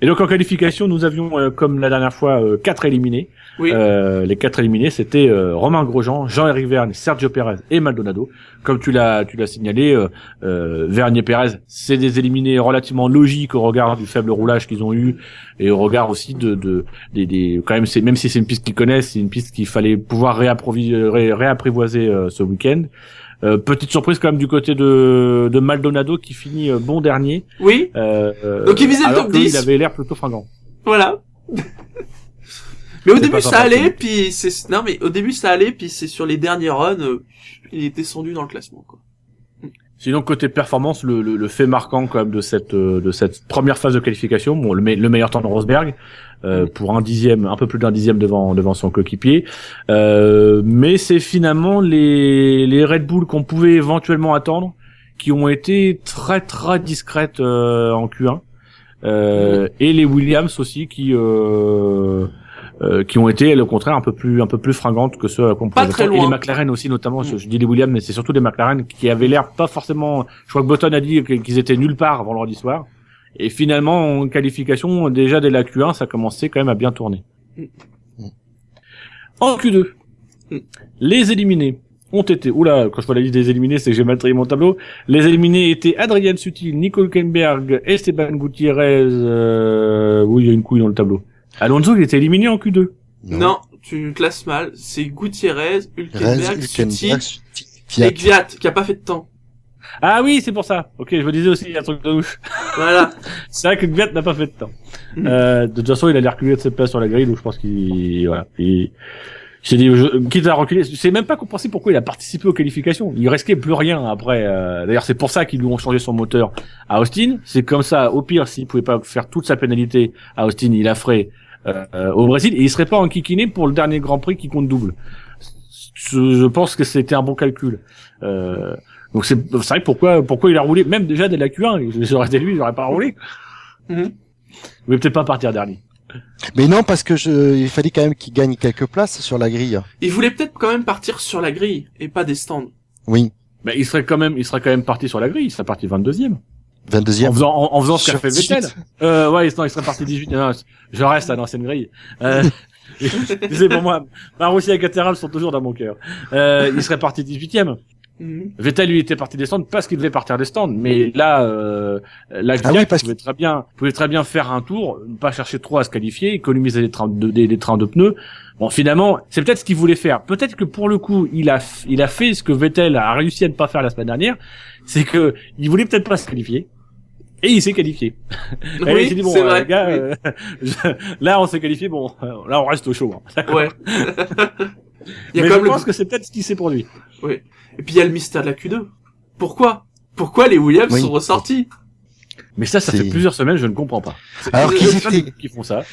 Et donc en qualification, nous avions, euh, comme la dernière fois, euh, quatre éliminés. Oui. Euh, les quatre éliminés, c'était euh, Romain Grosjean, Jean-Éric Vergne, Sergio Perez et Maldonado. Comme tu l'as, tu l'as signalé, Vergne et Perez, c'est des éliminés relativement logiques au regard du faible roulage qu'ils ont eu et au regard aussi de, de des, des quand même, c'est même si c'est une piste qu'ils connaissent, c'est une piste qu'il fallait pouvoir réapprovi- ré- réapprivoiser euh, ce week-end. Euh, petite surprise quand même du côté de, de Maldonado qui finit euh, bon dernier. Oui, Euh, euh, Donc, il visait le top que 10. Il avait l'air plutôt fringant. voilà. mais au début ça allait, puis c'est... Non mais au début ça allait, puis c'est sur les derniers runs, euh, il est descendu dans le classement, quoi. Sinon côté performance, le, le, le fait marquant quand même de cette euh, de cette première phase de qualification, bon, le, me- le meilleur temps de Rosberg euh, pour un dixième, un peu plus d'un dixième devant devant son coéquipier. Euh, mais c'est finalement les les Red Bull qu'on pouvait éventuellement attendre, qui ont été très très discrètes euh, en Q1, euh, et les Williams aussi qui euh, euh, qui ont été, au contraire, un peu plus, un peu plus fringantes que ceux qu'on Pas pouvait très attendre. Et loin. les McLaren aussi, notamment. Je, Mm. je dis les Williams, mais c'est surtout les McLaren qui avaient l'air pas forcément. Je crois que Button a dit qu'ils étaient nulle part vendredi soir. Et finalement, en qualification, déjà dès la Q1, ça commençait quand même à bien tourner. Mm. En Q2, Mm. les éliminés ont été, oula, quand je vois la liste des éliminés, c'est que j'ai mal trié mon tableau. Les éliminés étaient Adrien Sutil, Nico Hülkenberg, Esteban Gutiérrez, euh, oui, il y a une couille dans le tableau. Alonso, il était éliminé en Q2. Non, tu classes mal. C'est Gutiérrez, Rez, Hülkenberg, Sutil et Gviat, qui a pas fait de temps. Ah oui, c'est pour ça. Ok, je me disais aussi, il y a un truc de louche. Voilà. C'est vrai que Gviat n'a pas fait de temps. Mm. Euh, de toute façon, il a l'air reculé de ses places sur la grille, donc je pense qu'il, voilà. Il, j'ai dit, je, quitte à reculer, c'est même pas compréhensible pourquoi il a participé aux qualifications. Il risquait plus rien après. euh, D'ailleurs, c'est pour ça qu'ils lui ont changé son moteur à Austin. C'est comme ça, au pire, s'il pouvait pas faire toute sa pénalité à Austin, il la ferait euh, au Brésil et il serait pas enquiquiné pour le dernier Grand Prix qui compte double. Je, je pense que c'était un bon calcul. Euh, donc c'est c'est vrai pourquoi pourquoi il a roulé? Même déjà dès la Q1 j'aurais été lui j'aurais pas roulé Mhm. mais peut-être pas partir dernier Mais non, parce que je, il fallait quand même qu'il gagne quelques places sur la grille. Il voulait peut-être quand même partir sur la grille et pas des stands. Oui. mais il serait quand même il serait quand même parti sur la grille il serait parti 22e 22e. en faisant en, en faisant ce qu'a fait Vettel 18. euh, ouais non il serait parti 18 non, je reste à l'ancienne grille euh, sais pour moi Marussia et Caterham sont toujours dans mon cœur euh, il serait parti 18e Mhm. Vettel lui était parti des stands parce qu'il devait partir des stands, mais là, euh, là, Ah oui, parce pouvait très bien, pouvait très bien faire un tour, ne pas chercher trop à se qualifier, économiser des trains de, des, des trains de pneus. Bon, finalement, c'est peut-être ce qu'il voulait faire. Peut-être que pour le coup, il a, il a fait ce que Vettel a réussi à ne pas faire la semaine dernière, c'est que il voulait peut-être pas se qualifier. Et il s'est qualifié. Et il Oui, s'est dit, bon, c'est euh, vrai. gars, oui. euh, je- là, on s'est qualifié, bon, euh, là, on reste au chaud. hein. Ouais. il y a Mais quand je même le- pense que c'est peut-être ce qui s'est produit. Et puis il y a le mystère de la Q2. Pourquoi? Pourquoi les Williams Oui. sont ressortis? Mais ça, ça fait plusieurs semaines, je ne comprends pas. Alors qu'ils qui font ça.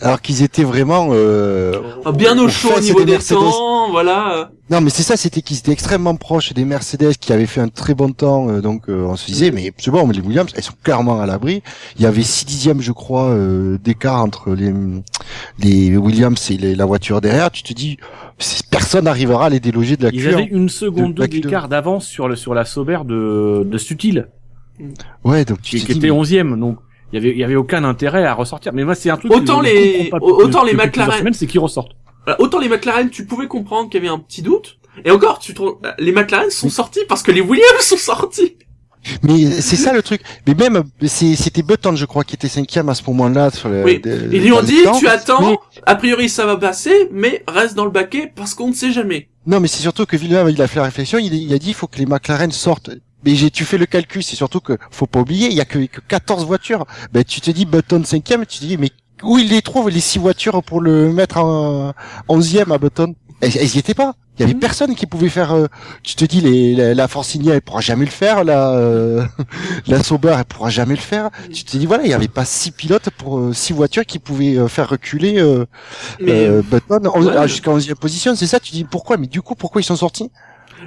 Alors qu'ils étaient vraiment, euh, Ah, Bien au au chaud au niveau des temps, voilà. Non, mais c'est ça, c'était qu'ils étaient extrêmement proches des Mercedes qui avaient fait un très bon temps, euh, donc euh, on se disait, mais c'est bon, mais les Williams, elles sont clairement à l'abri. Il y avait six dixièmes, je crois, euh, d'écart entre les les Williams et les- la voiture derrière. Tu te dis, personne n'arrivera à les déloger de la Ils Q1. avaient une seconde De- d'écart d'avance sur le sur la Sauber de de Sutil, Ouais, donc tu qui, qui était mais- onzième. Donc il y avait il y avait aucun intérêt à ressortir. Mais moi c'est un truc. Autant que les- pas autant les McLaren. c'est qu'ils ressortent. Voilà, Autant les McLaren, tu pouvais comprendre qu'il y avait un petit doute. Et encore, tu trouves, les McLaren sont sortis parce que les Williams sont sortis. mais c'est ça le truc. Mais même, c'est- c'était Button, je crois, qui était cinquième à ce moment-là sur le. Oui. de- Ils lui ont dit, temps. tu attends, Mais- a priori ça va passer, mais reste dans le baquet parce qu'on ne sait jamais. Non, mais c'est surtout que Villeneuve, il a fait la réflexion, il, il a dit, il faut que les McLaren sortent. Mais j'ai, tu fais le calcul, c'est surtout que, faut pas oublier, il y a que, que 14 voitures. Ben, tu te dis, Button cinquième, tu te dis, mais où il les trouve, les six voitures pour le mettre en onzième à Button? Elles, elles y étaient pas. Il y avait Mhm. personne qui pouvait faire, euh, tu te dis, les, la, la Force India, elle pourra jamais le faire, la, euh, la Sauber, elle pourra jamais le faire. Tu te dis, voilà, il y avait pas six pilotes pour euh, six voitures qui pouvaient euh, faire reculer, euh, Mais euh, Button ouais. ah, jusqu'à 11e position, c'est ça, tu dis, pourquoi? Mais du coup, pourquoi ils sont sortis?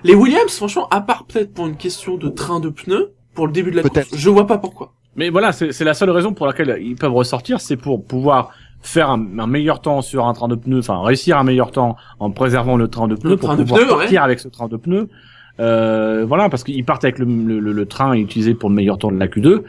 Les Williams, franchement, à part peut-être pour une question de train de pneus, pour le début de la course, je vois pas pourquoi. Mais voilà, c'est c'est la seule raison pour laquelle ils peuvent ressortir, c'est pour pouvoir faire un, un meilleur temps sur un train de pneus, enfin réussir un meilleur temps en préservant le train de pneus Le pour train de pouvoir pneus, partir avec ce train de pneus. Euh, voilà, parce qu'ils partent avec le, le, le- le train utilisé pour le meilleur temps de la Q2.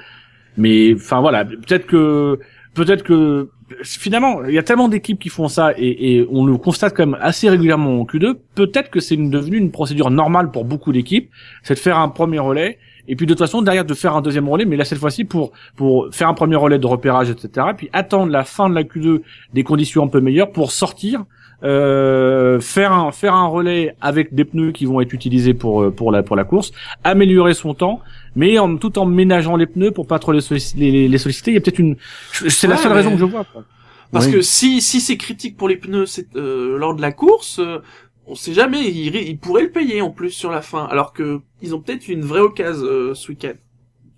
Mais enfin voilà, peut-être que peut-être que finalement il y a tellement d'équipes qui font ça et, et on le constate quand même assez régulièrement en Q2. Peut-être que c'est devenu une procédure normale pour beaucoup d'équipes, c'est de faire un premier relais et puis de toute façon derrière de faire un deuxième relais, mais là cette fois-ci pour pour faire un premier relais de repérage, etc. Puis attendre la fin de la Q2 des conditions un peu meilleures pour sortir, euh, faire un faire un relais avec des pneus qui vont être utilisés pour euh, pour la pour la course, améliorer son temps, mais en tout en ménageant les pneus pour pas trop les, sollici- les, les solliciter. Il y a peut-être une, c'est la seule mais- raison que je vois. quoi. Parce Oui. que si si c'est critique pour les pneus c'est, euh, lors de la course, euh, on sait jamais, ils, ils pourraient le payer en plus sur la fin, alors que ils ont peut-être une vraie occasion euh, ce week-end.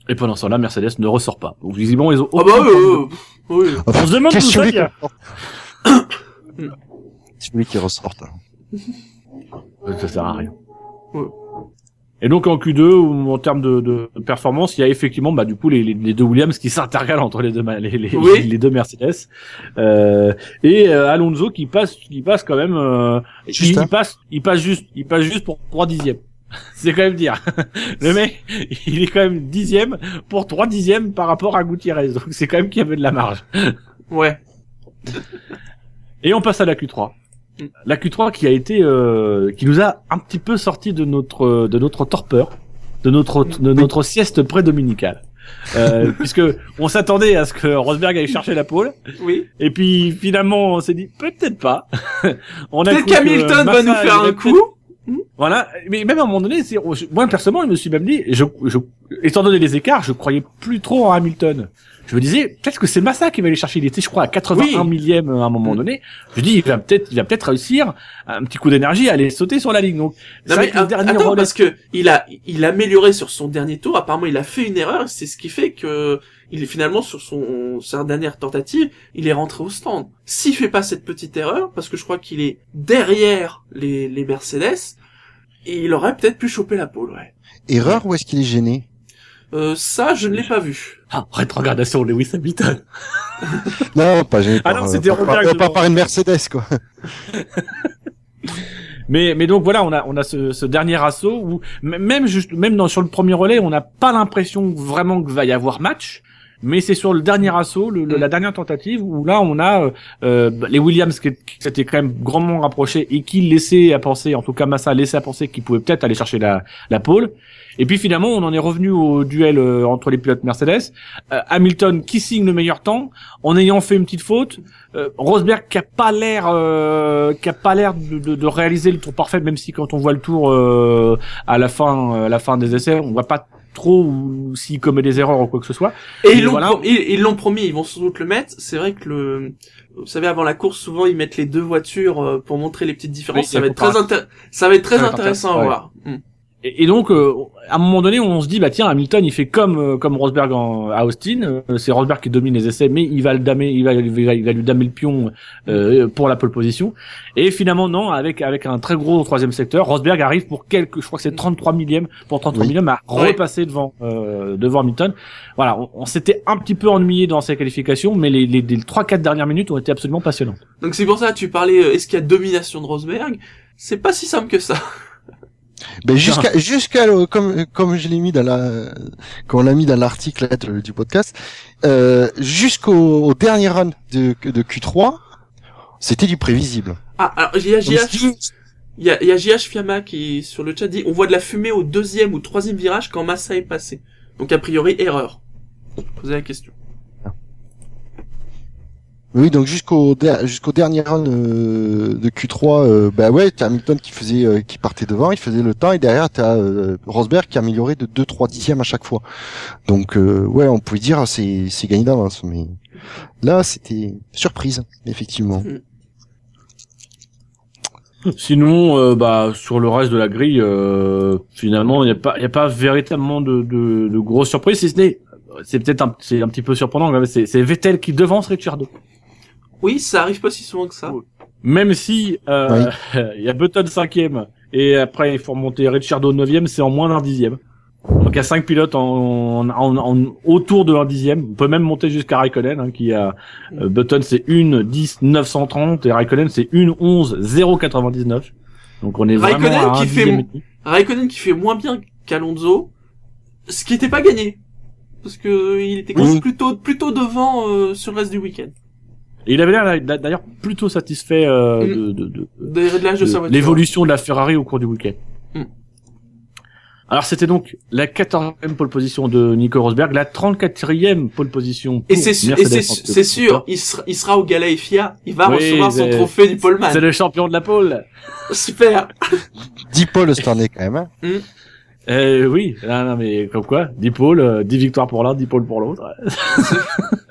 Et pendant ce temps-là, Mercedes ne ressort pas. Donc visiblement, ils ont. Ah bah aucun oui, oui. On se demande tout ça. C'est lui qui ressorte. Ça sert à rien. Ouais. Et donc en Q2, ou en termes de, de performance, il y a effectivement bah, du coup les, les, les deux Williams qui s'intercalent entre les deux les, les, Oui. les deux Mercedes euh, et euh, Alonso qui passe qui passe quand même euh, il, Juste, hein. il passe il passe juste il passe juste pour trois dixièmes. C'est quand même dire. Le mec, il est quand même dixième pour trois dixièmes par rapport à Gutiérrez. Donc c'est quand même qu'il y avait de la marge. Ouais. Et on passe à la Q3. Mm. La Q3 qui a été, euh, qui nous a un petit peu sorti de notre, de notre torpeur, de notre, de notre sieste pré-dominicale. Euh, puisque on s'attendait à ce que Rosberg aille chercher la pole, Oui. et puis finalement on s'est dit peut-être pas. on a Peut-être qu'Hamilton va nous faire un coup. Voilà, mais même à un moment donné, c'est, moi personnellement, je me suis même dit, je, je, étant donné les écarts, je croyais plus trop en Hamilton. Je me disais, peut-être que c'est Massa qui va aller chercher. Il était, je crois, à 81 Oui. millième à un moment Mm. donné. Je dis, il va peut-être, il va peut-être réussir un petit coup d'énergie à aller sauter sur la ligne. Donc, c'est Non vrai mais dernier attends relais- parce que il a il a amélioré sur son dernier tour. Apparemment il a fait une erreur. C'est ce qui fait que il est finalement sur son sa dernière tentative, il est rentré au stand. S'il fait pas cette petite erreur, parce que je crois qu'il est derrière les les Mercedes, et il aurait peut-être pu choper la pole. Ouais. Erreur ou est-ce qu'il est gêné? Euh, ça je ne l'ai pas vu. ah, rétrogradation Lewis Hamilton. Non, pas gêné Ah non, euh, c'était par- Rosberg par- devant. pas par une Mercedes, quoi. Mais, mais donc voilà, on a, on a ce, ce dernier assaut où même juste, même dans, sur le premier relais, on n'a pas l'impression vraiment qu'il va y avoir match. Mais c'est sur le dernier assaut, le, le- la dernière tentative, où là on a euh, euh, les Williams qui, qui s'étaient quand même grandement rapprochés et qui laissaient à penser, en tout cas Massa laissait à penser qu'ils pouvaient peut-être aller chercher la, la pole. Et puis finalement, on en est revenu au duel euh, entre les pilotes Mercedes. Euh, Hamilton qui signe le meilleur temps en ayant fait une petite faute. Euh, Rosberg qui a pas l'air, euh, qui a pas l'air de, de, de réaliser le tour parfait, même si quand on voit le tour euh, à la fin, à la fin des essais, on voit pas trop où- s'il commet des erreurs ou quoi que ce soit. Et ils l'ont voilà. pro- promis, ils vont sans doute le mettre. C'est vrai que le, vous savez, avant la course, souvent ils mettent les deux voitures euh, pour montrer les petites différences. Oui, ça va être très comparat- intér- ça va être très Ça va être intéressant à voir. Mm. Et, et donc, euh, à un moment donné, on se dit, bah tiens, Hamilton, il fait comme euh, comme Rosberg en, à Austin. Euh, c'est Rosberg qui domine les essais, mais il va le damer, il va, il va, il va lui damer le pion euh, pour la pole position. Et finalement, non, avec avec un très gros troisième secteur, Rosberg arrive pour quelques, je crois que c'est 33 millième pour 33 Oui. millième à Oui. repasser devant euh, devant Hamilton. Voilà, on, on s'était un petit peu ennuyé dans ces qualifications, mais les les, les trois quatre dernières minutes ont été absolument passionnantes. Donc c'est pour ça, tu parlais, euh, est-ce qu'il y a domination de Rosberg? C'est pas si simple que ça. Ben jusqu'à jusqu'à le- comme comme je l'ai mis dans la comme on l'a mis dans l'article du podcast euh, jusqu'au au dernier run de de Q3 c'était du prévisible. Ah, alors il y a JH, il y a JH Fiamma qui sur le chat dit, on voit de la fumée au deuxième ou troisième virage quand Massa est passé. Donc a priori erreur. Posez la question. Oui, donc jusqu'au der- jusqu'au dernier run euh, de Q3, euh, bah ouais, t'as Hamilton qui faisait, euh, qui partait devant, il faisait le temps, et derrière t'as euh, Rosberg qui améliorait de 2-3 dixièmes à chaque fois. Donc euh, ouais, on pouvait dire c'est c'est gagné d'avance, mais là c'était surprise, effectivement. Sinon, euh, bah sur le reste de la grille, euh, finalement, il n'y a pas, il y a pas véritablement de, de, de grosses surprises, si ce n'est, c'est peut-être un, c'est un petit peu surprenant, mais c'est, c'est Vettel qui devance Ricciardo. Oui, ça arrive pas si souvent que ça. Même si euh, il y a Button cinquième et après il faut remonter Ricciardo neuvième, c'est en moins d'un dixième. Donc il y a cinq pilotes en, en, en- en- autour de un dixième. On peut même monter jusqu'à Raikkonen hein, qui a euh, Button c'est une 10 930 et Raikkonen c'est une 11 099. Donc on est Raikkonen vraiment à un qui fait. Raikkonen qui fait moins bien qu'Alonso, ce qui était pas gagné. Parce que il était quand même Oui. plutôt, plutôt devant euh, sur le reste du week-end. Et il avait l'air d'a- d'ailleurs plutôt satisfait euh, Mm. de, de, de- de l'évolution de la Ferrari au cours du week-end. Mm. Alors c'était donc la 14e pole position de Nico Rosberg, la 34e pole position Et pour et c'est que c'est sûr, il sera, il sera au Gala FIA, il va Oui, recevoir son trophée du poleman. C'est le champion de la pole. Super. 10 pôles cette année quand même. Hein. Euh, oui, non, non, mais comme quoi, 10 pôles, euh, 10 victoires pour l'un, 10 pôles pour l'autre.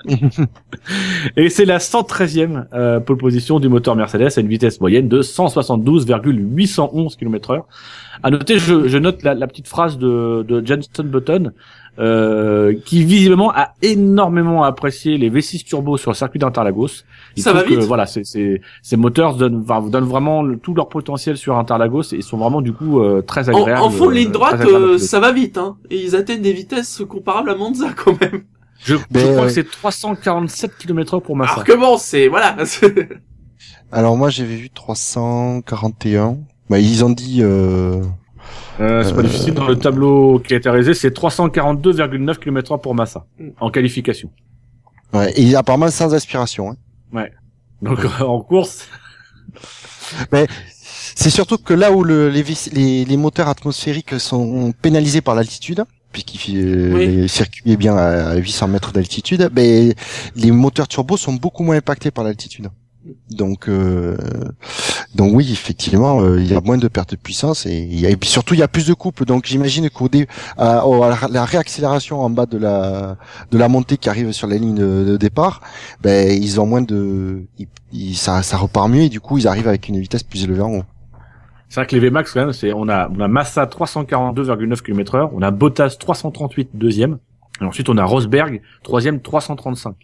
Et c'est la 113e euh, pole position du moteur Mercedes à une vitesse moyenne de 172,811 km heure. À noter, je, je note la, la petite phrase de, de Jenson Button, euh, qui visiblement a énormément apprécié les V6 turbo sur le circuit d'Interlagos. Ça va que, vite. voilà, c'est- c'est- ces moteurs donnent, enfin, donnent vraiment le- tout leur potentiel sur Interlagos et sont vraiment du coup euh, très agréables. en fond de ligne droite, euh, ça va vite, hein. Et ils atteignent des vitesses comparables à Monza, quand même. Je, je crois euh, que c'est 347 km heure pour Massa. Alors que bon, c'est, voilà. Alors moi j'avais vu 341. Bah ils ont dit euh... Euh, c'est pas Euh, difficile dans le tableau qui a été réalisé, c'est 342,9 km pour Massa Mm. en qualification. ouais, et apparemment sans aspiration. Hein. Donc en course, C'est surtout que là où le, les, les, les moteurs atmosphériques sont pénalisés par l'altitude, puisqu'il euh, Oui. est bien à 800 mètres d'altitude, ben les moteurs turbo sont beaucoup moins impactés par l'altitude. Donc, euh, donc oui, effectivement, euh, il y a moins de perte de puissance et, surtout il y a plus de couple. Donc j'imagine qu'au dé, à, à la, réaccélération en bas de la de la montée qui arrive sur la ligne de, départ, ben ils ont moins de, ils- ils- ça, ça repart mieux et du coup ils arrivent avec une vitesse plus élevée en haut. c'est vrai que les VMAX quand même, c'est on a on a Massa 342,9 km heure, on a Bottas 338 deuxième, et ensuite on a Rosberg troisième 335.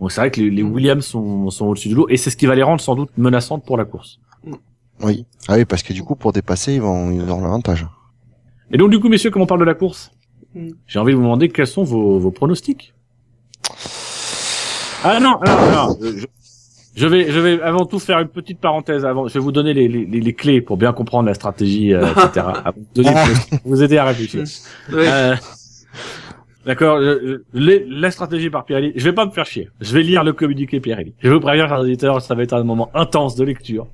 Donc c'est vrai que les, les Williams sont, sont au-dessus du lot et c'est ce qui va les rendre sans doute menaçantes pour la course. Oui. Ah oui, parce que du coup, pour dépasser, ils vont, ils auront l'avantage. Et donc du coup messieurs, comme on parle de la course, Mm. j'ai envie de vous demander quels sont vos, vos pronostics. Ah non, non, non. euh, Je, je vais, je vais avant tout faire une petite parenthèse avant. Je vais vous donner les, les, les clés pour bien comprendre la stratégie, euh, etc. Vous, donner- pour vous aider à réfléchir. Ouais. Euh, D'accord, la stratégie par Pirelli. Je vais pas me faire chier. Je vais lire le communiqué Pirelli. Je vous préviens, chers auditeurs, ça va être un moment intense de lecture.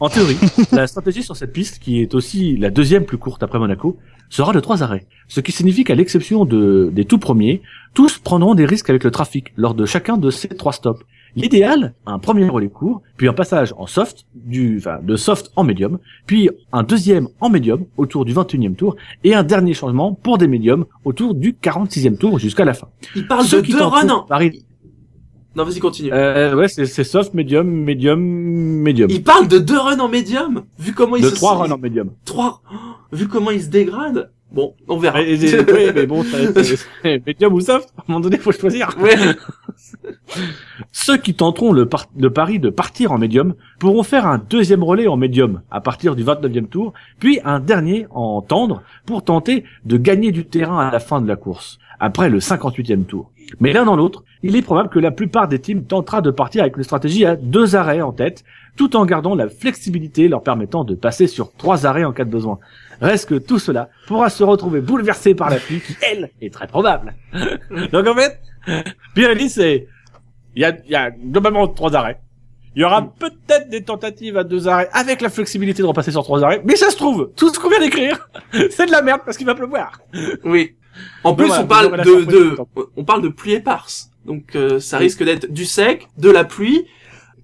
En théorie, la stratégie sur cette piste, qui est aussi la deuxième plus courte après Monaco, sera de trois arrêts. Ce qui signifie qu'à l'exception de, des tout premiers, tous prendront des risques avec le trafic lors de chacun de ces trois stops. L'idéal, un premier relais court, puis un passage en soft, du, enfin, de soft en médium, puis un deuxième en médium autour du 21e tour, et un dernier changement pour des médiums autour du 46e tour jusqu'à la fin. Il parle Ceux de qui deux runs en... Paris- Non, vas-y, continue. Euh, ouais, c'est c'est soft, médium, médium, médium. Il parle de deux runs en médium. Vu comment il De se trois sent- runs en médium. Trois. Oh, Vu comment il se dégrade. Bon, on verra. Et- oui, mais bon, médium ou soft, à un moment donné, faut choisir. Ouais. Ceux qui tenteront le, par- le pari de partir en médium pourront faire un deuxième relais en médium à partir du 29e tour, puis un dernier en tendre pour tenter de gagner du terrain à la fin de la course, après le 58e tour. Mais l'un dans l'autre, il est probable que la plupart des teams tentera de partir avec une stratégie à deux arrêts en tête, tout en gardant la flexibilité leur permettant de passer sur trois arrêts en cas de besoin. Reste que tout cela pourra se retrouver bouleversé par la pluie qui, elle, est très probable. Donc en fait, Pirelli, c'est... Il y a, il y a globalement trois arrêts. Il y aura peut-être des tentatives à deux arrêts avec la flexibilité de repasser sur trois arrêts, mais ça se trouve, tout ce qu'on vient d'écrire, c'est de la merde parce qu'il va pleuvoir. Oui. En plus, voilà, on parle de, de, on parle de pluie éparse. Donc, euh, ça Oui. risque d'être du sec, de la pluie.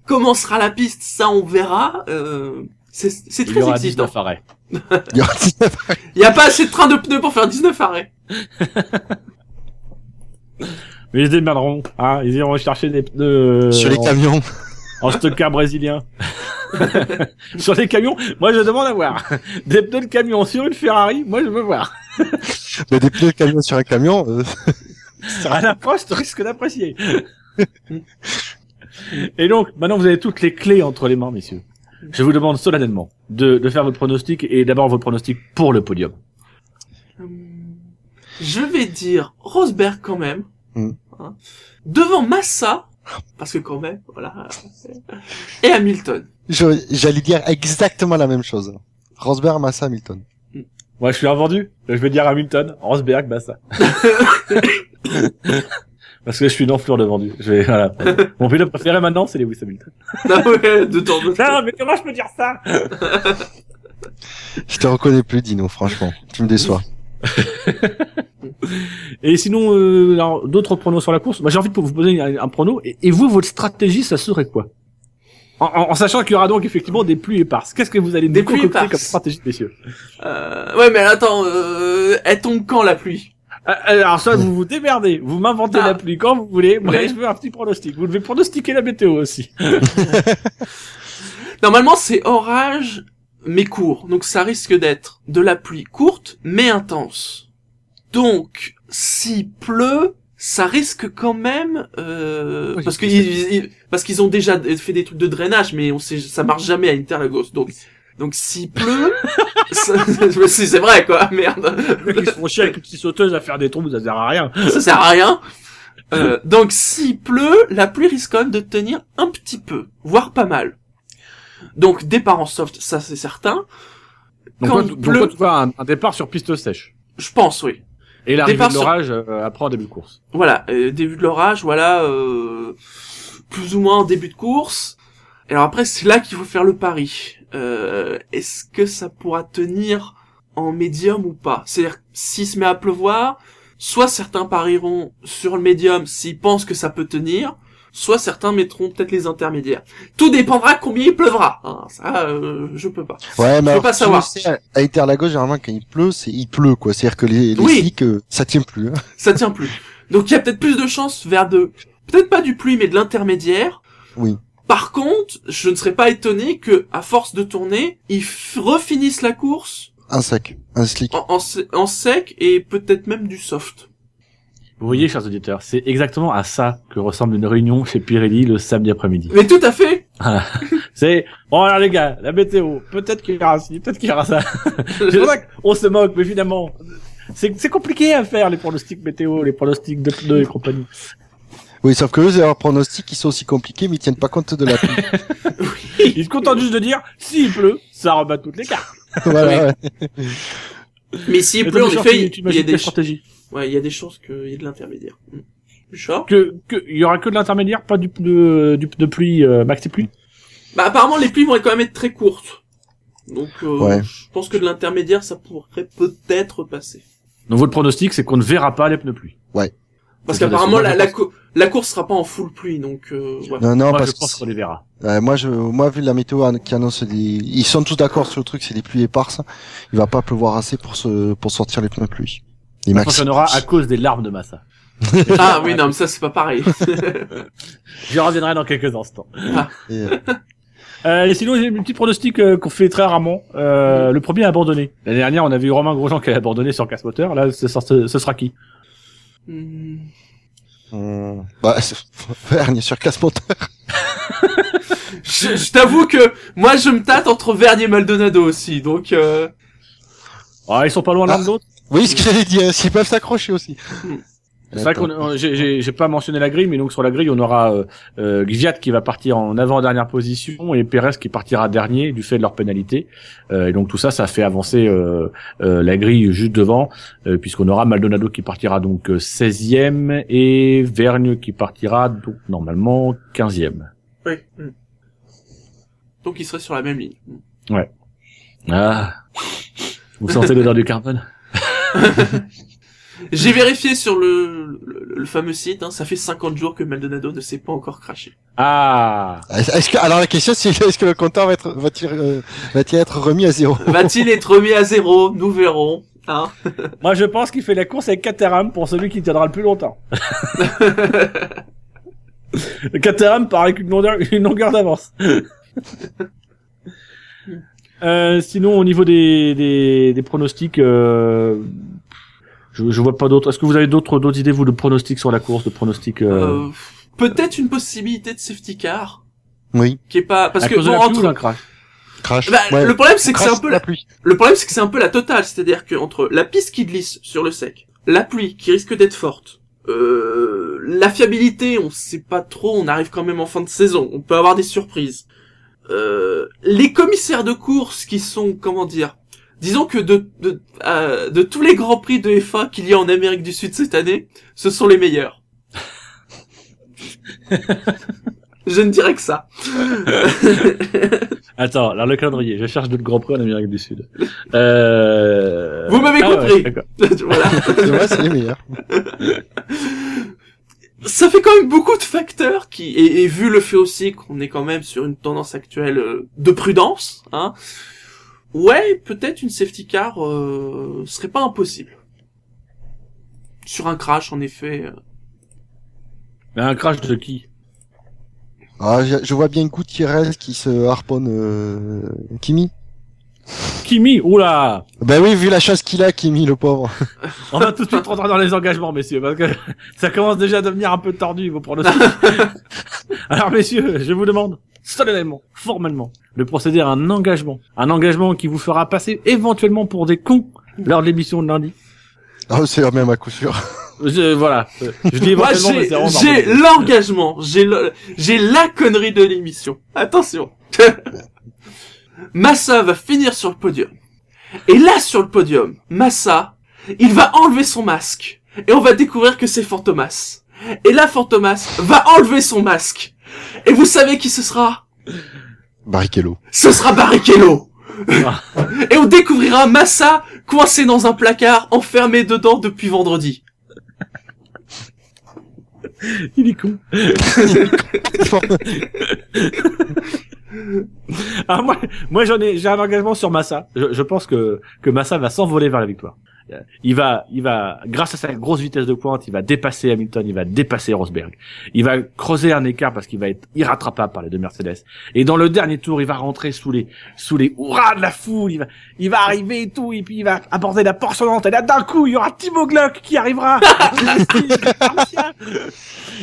Comment sera la piste, ça on verra. Euh, c'est c'est Il y très aura excitant. 19 arrêts. Il y aura 19 Il y a pas assez de trains de pneus pour faire 19 arrêts. Mais ils démerderont, hein, ils iront chercher des pneus euh, sur les en, camions. en stocker brésilien. sur les camions, moi je demande à voir. Des pneus de camion sur une Ferrari, moi je veux voir. Mais des pneus de camion sur un camion. euh, À l'approche, tu risques d'apprécier. Et donc, maintenant vous avez toutes les clés entre les mains, messieurs. Je vous demande solennellement de, de faire votre pronostic et d'abord votre pronostic pour le podium. Hum, Je vais dire Rosberg quand même. Hmm. Hein. Devant Massa, parce que quand même, voilà. Et Hamilton. J'allais dire exactement la même chose. Rosberg, Massa, Hamilton. Moi, je suis invendu. Je vais dire Hamilton, Rosberg, Massa. Parce que je suis une enflure de vendu. Je vais, voilà. Mon pilote préféré maintenant, c'est Lewis Hamilton. Ah ouais, de temps de Non, mais comment je peux dire ça? Je te reconnais plus, Dino, franchement. Tu me déçois. Et sinon, euh, alors, d'autres pronos sur la course? Moi, j'ai envie de vous poser un, un prono. Et, et vous, votre stratégie, ça serait quoi? En, en- en sachant qu'il y aura donc effectivement des pluies éparses. Qu'est-ce que vous allez Des nous pluies concocter éparses. comme stratégie, messieurs? Euh, ouais, mais attends, euh, elle tombe quand la pluie? Alors ça, vous vous démerdez, vous m'inventez Ah. la pluie quand vous voulez. Moi, Ouais. je veux un petit pronostic. Vous devez pronostiquer la météo aussi. Normalement, c'est orage, mais court. Donc, ça risque d'être de la pluie courte, mais intense. Donc, s'il pleut, ça risque quand même, euh, Oui, parce que c'est- ils- ils- parce qu'ils ont déjà fait des trucs de drainage, mais on sait, ça marche jamais à Interlagos. Donc, donc s'il pleut, je me suis dit, c'est vrai, quoi. Merde. Les mecs, ils se font chier avec une petite sauteuse à faire des trous, ça sert à rien. ça sert à rien. Euh, donc s'il pleut, la pluie risque quand même de tenir un petit peu, voire pas mal. Donc départ en soft, ça c'est certain. Donc, Quand toi, il donc pleut- toi, tu vois un, un départ sur piste sèche. Je pense, oui. Et l'arrivée Départ de sur- l'orage euh, après en début de course. Voilà, euh, début de l'orage, voilà, euh, plus ou moins en début de course. Et alors après, c'est là qu'il faut faire le pari. Euh, Est-ce que ça pourra tenir en médium ou pas? C'est-à-dire, s'il se met à pleuvoir, soit certains parieront sur le médium s'ils pensent que ça peut tenir, soit certains mettront peut-être les intermédiaires. Tout dépendra combien il pleuvra. Hein, ça, euh, je peux pas. Ouais, mais peux alors, pas savoir. sais, à- Interlagos, généralement, quand il pleut, c'est, il pleut, quoi. C'est-à-dire que les, les Oui. slicks, euh, ça tient plus. hein. Ça tient plus. Donc il y a peut-être plus de chances vers de, peut-être pas du pluie, mais de l'intermédiaire. Oui. Par contre, je ne serais pas étonné que, à force de tourner, ils refinissent la course Un sec, un slick. en, en se- en sec et peut-être même du soft. Vous voyez, chers auditeurs, c'est exactement à ça que ressemble une réunion chez Pirelli le samedi après-midi. Mais tout à fait. C'est, bon alors les gars, la météo, peut-être qu'il y aura ci, peut-être qu'il y aura ça. C'est pour ça qu'on se moque, mais finalement, c'est c'est compliqué à faire les pronostics météo, les pronostics de pneus et compagnie. Oui, sauf que eux, leurs pronostics, ils sont aussi compliqués, mais ils tiennent pas compte de la pluie. Ils se contentent juste de dire, s'il pleut, ça rebat toutes les cartes. voilà, ouais. Mais s'il Et pleut, en effet, il y a des, quelle ch- stratégie ouais, il y a des chances qu'il y ait de l'intermédiaire. Hmm. Que, que, il y aura que de l'intermédiaire, pas du pneu, du pneu pluie, euh, maxi pluie. Bah apparemment les pluies vont quand même être très courtes. Donc euh, Ouais. je pense que de l'intermédiaire ça pourrait peut-être passer. Donc votre pronostic, c'est qu'on ne verra pas les pneus pluie. Parce C'est qu'apparemment la, la, cou- la course sera pas en full pluie donc euh, ouais. Non, non, Moi, parce je pense que, qu'on les verra. euh, moi, je, moi, vu la météo qui annonce des, ils sont tous d'accord sur le truc, c'est des pluies éparses. Il va pas pleuvoir assez pour se, pour sortir les pneus pluie. Les Je pense maxi. qu'on aura à cause des larmes de Massa. Ah oui non mais ça c'est pas pareil. Je reviendrai dans quelques instants. Et, euh, Euh, et sinon, j'ai un petit pronostic euh, qu'on fait très rarement. Euh, le premier abandonné. L'année dernière, on avait eu Romain Grosjean qui a abandonné sur casse moteur. Là, ce, sera- ce sera qui? Hmm. Hum, bah, c'est- Vergne sur casse moteur. Je, je t'avoue que moi je me tâte entre Vergne et Maldonado aussi donc euh... Ah, ils sont pas loin l'un de l'autre? Oui, ce que j'allais dire, s'ils peuvent s'accrocher aussi. C'est vrai qu'on, on- j'ai- pas mentionné la grille, mais donc sur la grille, on aura euh, euh, Gviat qui va partir en avant-dernière position et Perez qui partira dernier du fait de leur pénalité. Euh, et donc tout ça, ça fait avancer euh, euh, la grille juste devant, euh, puisqu'on aura Maldonado qui partira donc euh, 16e et Vergne qui partira donc normalement 15e. oui. Hmm. Donc il serait sur la même ligne. Hmm. Ah, vous sentez l'odeur du carbone? J'ai vérifié sur le, le, le fameux site, hein, ça fait 50 jours que Maldonado ne s'est pas encore craché. Ah, Est-ce que, alors la question c'est, est-ce que le compteur va être, va-t-il, euh, va-t-il être remis à zéro? Va-t-il être remis à zéro? Nous verrons. Hein moi je pense qu'il fait la course avec Caterham pour celui qui tiendra le plus longtemps. Caterham part avec une longueur, une longueur d'avance. Euh, sinon, au niveau des, des, des pronostics, euh, je, je vois pas d'autres. Est-ce que vous avez d'autres d'autres idées vous de pronostics sur la course, de pronostics euh, Euh, Peut-être une possibilité de safety car, Oui. qui est pas parce à que cause de bon, la pluie ou crash? Crash. Bah, Ouais. le problème c'est que c'est un peu la la... pluie. le problème c'est que c'est un peu la totale, c'est-à-dire que entre la piste qui glisse sur le sec, la pluie qui risque d'être forte, euh, la fiabilité, on sait pas trop, on arrive quand même en fin de saison, on peut avoir des surprises. Euh, les commissaires de course qui sont comment dire Disons que de de, euh, de tous les grands prix de F1 qu'il y a en Amérique du Sud cette année, ce sont les meilleurs. Je ne dirais que ça. Attends, alors le calendrier. Je cherche d'autres grands prix en Amérique du Sud. Euh... Vous m'avez ah ouais, compris. d'accord. voilà. Vrai, c'est les meilleurs. ça fait quand même beaucoup de facteurs qui et, et vu le fait aussi qu'on est quand même sur une tendance actuelle euh, de prudence, hein. Ouais, peut-être une safety car euh, serait pas impossible. sur un crash, en effet. Mais un crash de qui? Ah, je, je vois bien Gutiérrez qui se harponne euh, Kimi. Kimi Oula Ben oui, vu la chasse qu'il a, Kimi, le pauvre. On va tout de suite rentrer dans les engagements, messieurs, parce que ça commence déjà à devenir un peu tordu, vos pronostics. Alors, messieurs, je vous demande, solennellement, formellement, de procéder à un engagement. Un engagement qui vous fera passer éventuellement pour des cons lors de l'émission de lundi. Ah, c'est même à coup sûr. Je, voilà. Euh, Je dis Moi, j'ai j'ai l'engagement, j'ai le, j'ai la connerie de l'émission. Attention. Massa va finir sur le podium. Et là, sur le podium, Massa, il va enlever son masque. Et on va découvrir que c'est Fantomas. Et là, Fantomas va enlever son masque. Et vous savez qui ce sera? Barrichello. Ce sera Barrichello. Et on découvrira Massa coincé dans un placard, enfermé dedans depuis vendredi. Il est con. Ah, moi, moi j'en ai, j'ai un engagement sur Massa. Je, je pense que que Massa va s'envoler vers la victoire. Euh, Il va, il va, grâce à sa grosse vitesse de pointe, il va dépasser Hamilton, il va dépasser Rosberg. Il va creuser un écart parce qu'il va être irrattrapable par les deux Mercedes. Et dans le dernier tour, il va rentrer sous les, sous les hurrahs de la foule. Il va, il va arriver et tout, et puis il va aborder la portionnante. Et là, d'un coup, il y aura Timo Glock qui arrivera.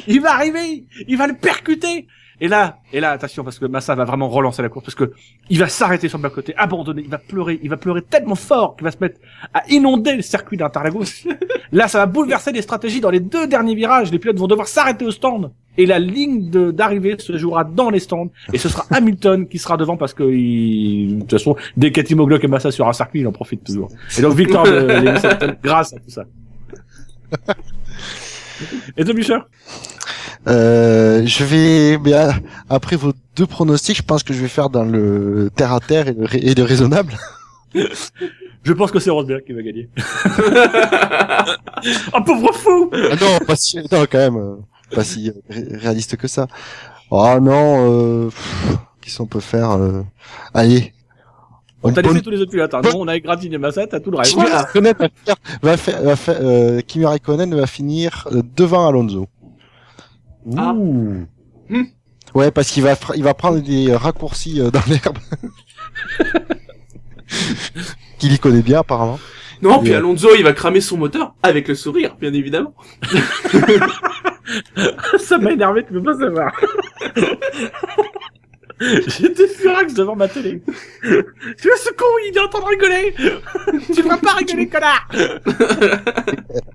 il va arriver, il va le percuter. Et là, et là, attention, parce que Massa va vraiment relancer la course, parce que il va s'arrêter sur le bas-côté, abandonner, il va pleurer, il va pleurer tellement fort qu'il va se mettre à inonder le circuit d'Interlagos. là, ça va bouleverser les stratégies dans les deux derniers virages. Les pilotes vont devoir s'arrêter au stand. Et la ligne d'arrivée se jouera dans les stands. Et ce sera Hamilton qui sera devant parce que, il... de toute façon, dès qu'Atimo Glock et Massa sur un circuit, il en profite toujours. Et donc, victoire de Lewis Hamilton grâce à tout ça. Et toi, Bouchard Euh, je vais, bien, après vos deux pronostics, je pense que je vais faire dans le terre à terre et le, rai- et le raisonnable. Je pense que c'est Rosberg qui va gagner. oh pauvre fou Ah non, pas si, non, quand même, euh, pas si ré- réaliste que ça. Oh non, euh, qu'est-ce qu'on peut faire euh, Allez. On t'a laissé tous les autres pilotes. Hein. Nous, on a égratigné Massa, t'as tout le reste. Raikkonen va faire, va faire, va faire euh, Kimi Raikkonen va finir devant Alonso. Ah. Ouh. Ouais, parce qu'il va, il va prendre des raccourcis euh, dans l'herbe. Qu'il y connaît bien apparemment. Non, puis. Alonso, il va cramer son moteur avec le sourire, bien évidemment. Ça m'a énervé, tu peux pas savoir. J'étais furax devant ma télé. Tu vois ce con, il est en train de rigoler. tu devrais pas rigoler, connard.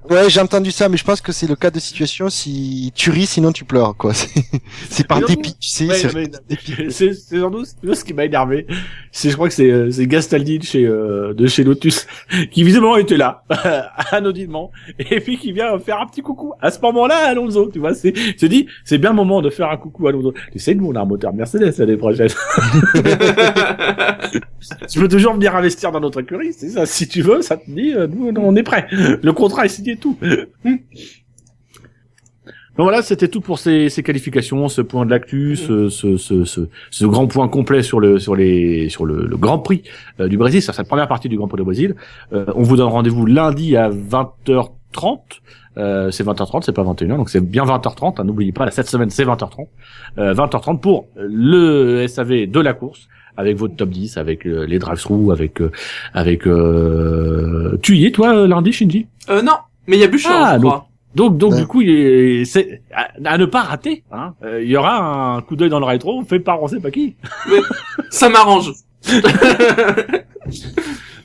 Ouais, j'ai entendu ça, mais je pense que c'est le cas de situation si tu ris, sinon tu pleures, quoi. C'est, par dépit, tu sais. Ouais, c'est- sans doute ce qui m'a énervé. C'est je crois que c'est euh, c'est Gastaldi de chez euh, de chez Lotus qui visiblement était là anodinement et puis qui vient faire un petit coucou à ce moment-là Alonso, tu vois, c'est se dit c'est bien le moment de faire un coucou à Alonso. Tu sais nous on a un moteur Mercedes l'année prochaine. tu peux toujours venir investir dans notre écurie, c'est ça si tu veux, ça te dit euh, nous on est prêt. Le contrat est signé tout. Donc voilà, c'était tout pour ces, qualifications, ce point de l'actu, ce, grand point complet sur le sur sur Grand Prix euh, du Brésil, c'est la première partie du Grand Prix du Brésil. Euh, on vous donne rendez-vous lundi à 20h30. Euh, c'est 20h30, c'est pas 21h, donc c'est bien 20h30. hein, N'oubliez pas, la cette semaine c'est 20h30. Euh, 20h30 pour le SAV de la course avec votre top 10, avec euh, les drive-through, avec euh, avec euh... tu y es toi lundi, Shinji? Euh, non, mais il y a Bouchard, Ah, je crois. donc, donc Ouais. du coup, il est, c'est à, à ne pas rater. Hein. Euh, il y aura un coup d'œil dans le rétro, fait par on sait pas qui. Ça m'arrange.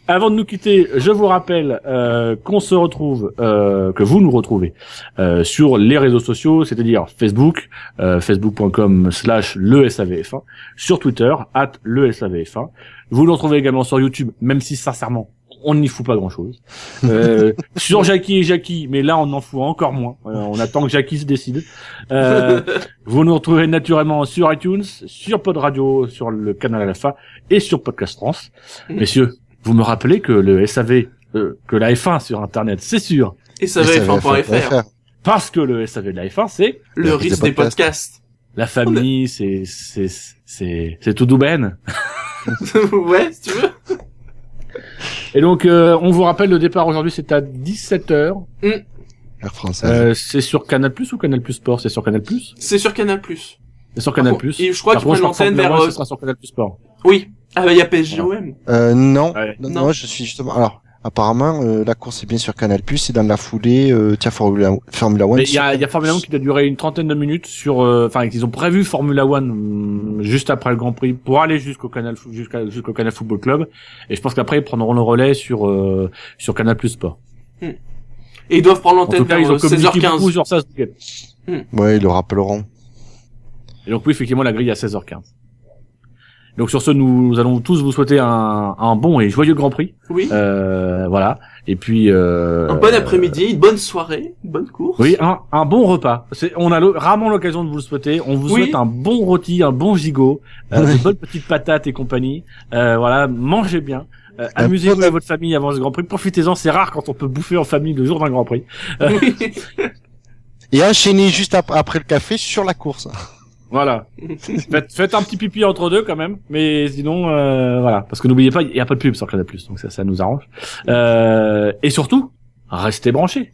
Avant de nous quitter, je vous rappelle euh, qu'on se retrouve, euh, que vous nous retrouvez euh, sur les réseaux sociaux, c'est-à-dire Facebook, facebook.com slash le SAVF1, sur Twitter, at le SAVF1. Vous nous retrouvez également sur YouTube, même si sincèrement, on n'y fout pas grand-chose. Euh, sur Jackie et Jackie, mais là on en fout encore moins. Euh, on attend que Jackie se décide. Euh, vous nous retrouvez naturellement sur iTunes, sur Pod Radio, sur le canal Alpha et sur Podcast France. Mhm. Messieurs, vous me rappelez que le SAV, euh, que la F1 sur Internet, c'est sûr, Et ça va F1.fr. parce que le SAV de la F1, c'est Le Le risque des des podcasts. la famille, c'est c'est c'est c'est tout douben. ouais, si tu veux. Et donc, euh, on vous rappelle, le départ aujourd'hui, c'est à 17h. Mm. Air Française. Euh, c'est sur Canal Plus ou Canal Plus Sport? C'est sur Canal Plus? C'est sur Canal+. C'est sur Canal Plus. et je crois qu'ils prennent l'antenne vers, One, euh, ce sera sur Canal Plus Sport. Oui. Ah bah il y a PSGOM. Euh, non. Ouais. non, Non. non, je suis justement. Alors, apparemment, euh, la course est bien sur Canal+, et dans la foulée, euh, tiens, Formula, Formula One. Mais il y a, il y a Formula 1 qui doit durer une trentaine de minutes sur, euh, enfin, ils ont prévu Formula One hum, juste après le Grand Prix pour aller jusqu'au Canal, jusqu'au Canal Football Club. Et je pense qu'après ils prendront le relais sur, euh, sur Canal Plus Sport. Et ils doivent prendre En tout l'antenne cas, vers ils ont euh, communiqué beaucoup 16h15. sur ça week-end. Ouais, ils le rappelleront. Et donc oui, effectivement, la grille est à 16h15. Donc sur ce, nous allons tous vous souhaiter un, un bon et joyeux Grand Prix. Oui. Euh, voilà. Et puis euh, Un bon après-midi, une bonne soirée, une bonne course. Oui, un, un bon repas. C'est, on a le- rarement l'occasion de vous le souhaiter. On vous Oui. souhaite un bon rôti, un bon gigot, euh, de bonnes petites patates et compagnie. Euh, voilà, mangez bien. Euh, Amusez-vous avec votre famille avant ce Grand Prix. Profitez-en, c'est rare quand on peut bouffer en famille le jour d'un Grand Prix. Oui. Et enchaîner juste ap- après le café sur la course. Voilà. faites, faites un petit pipi entre deux quand même, mais sinon euh, voilà, parce que n'oubliez pas, il y a pas de pub sur Canal+, donc ça, ça nous arrange. Euh, et surtout, restez branchés.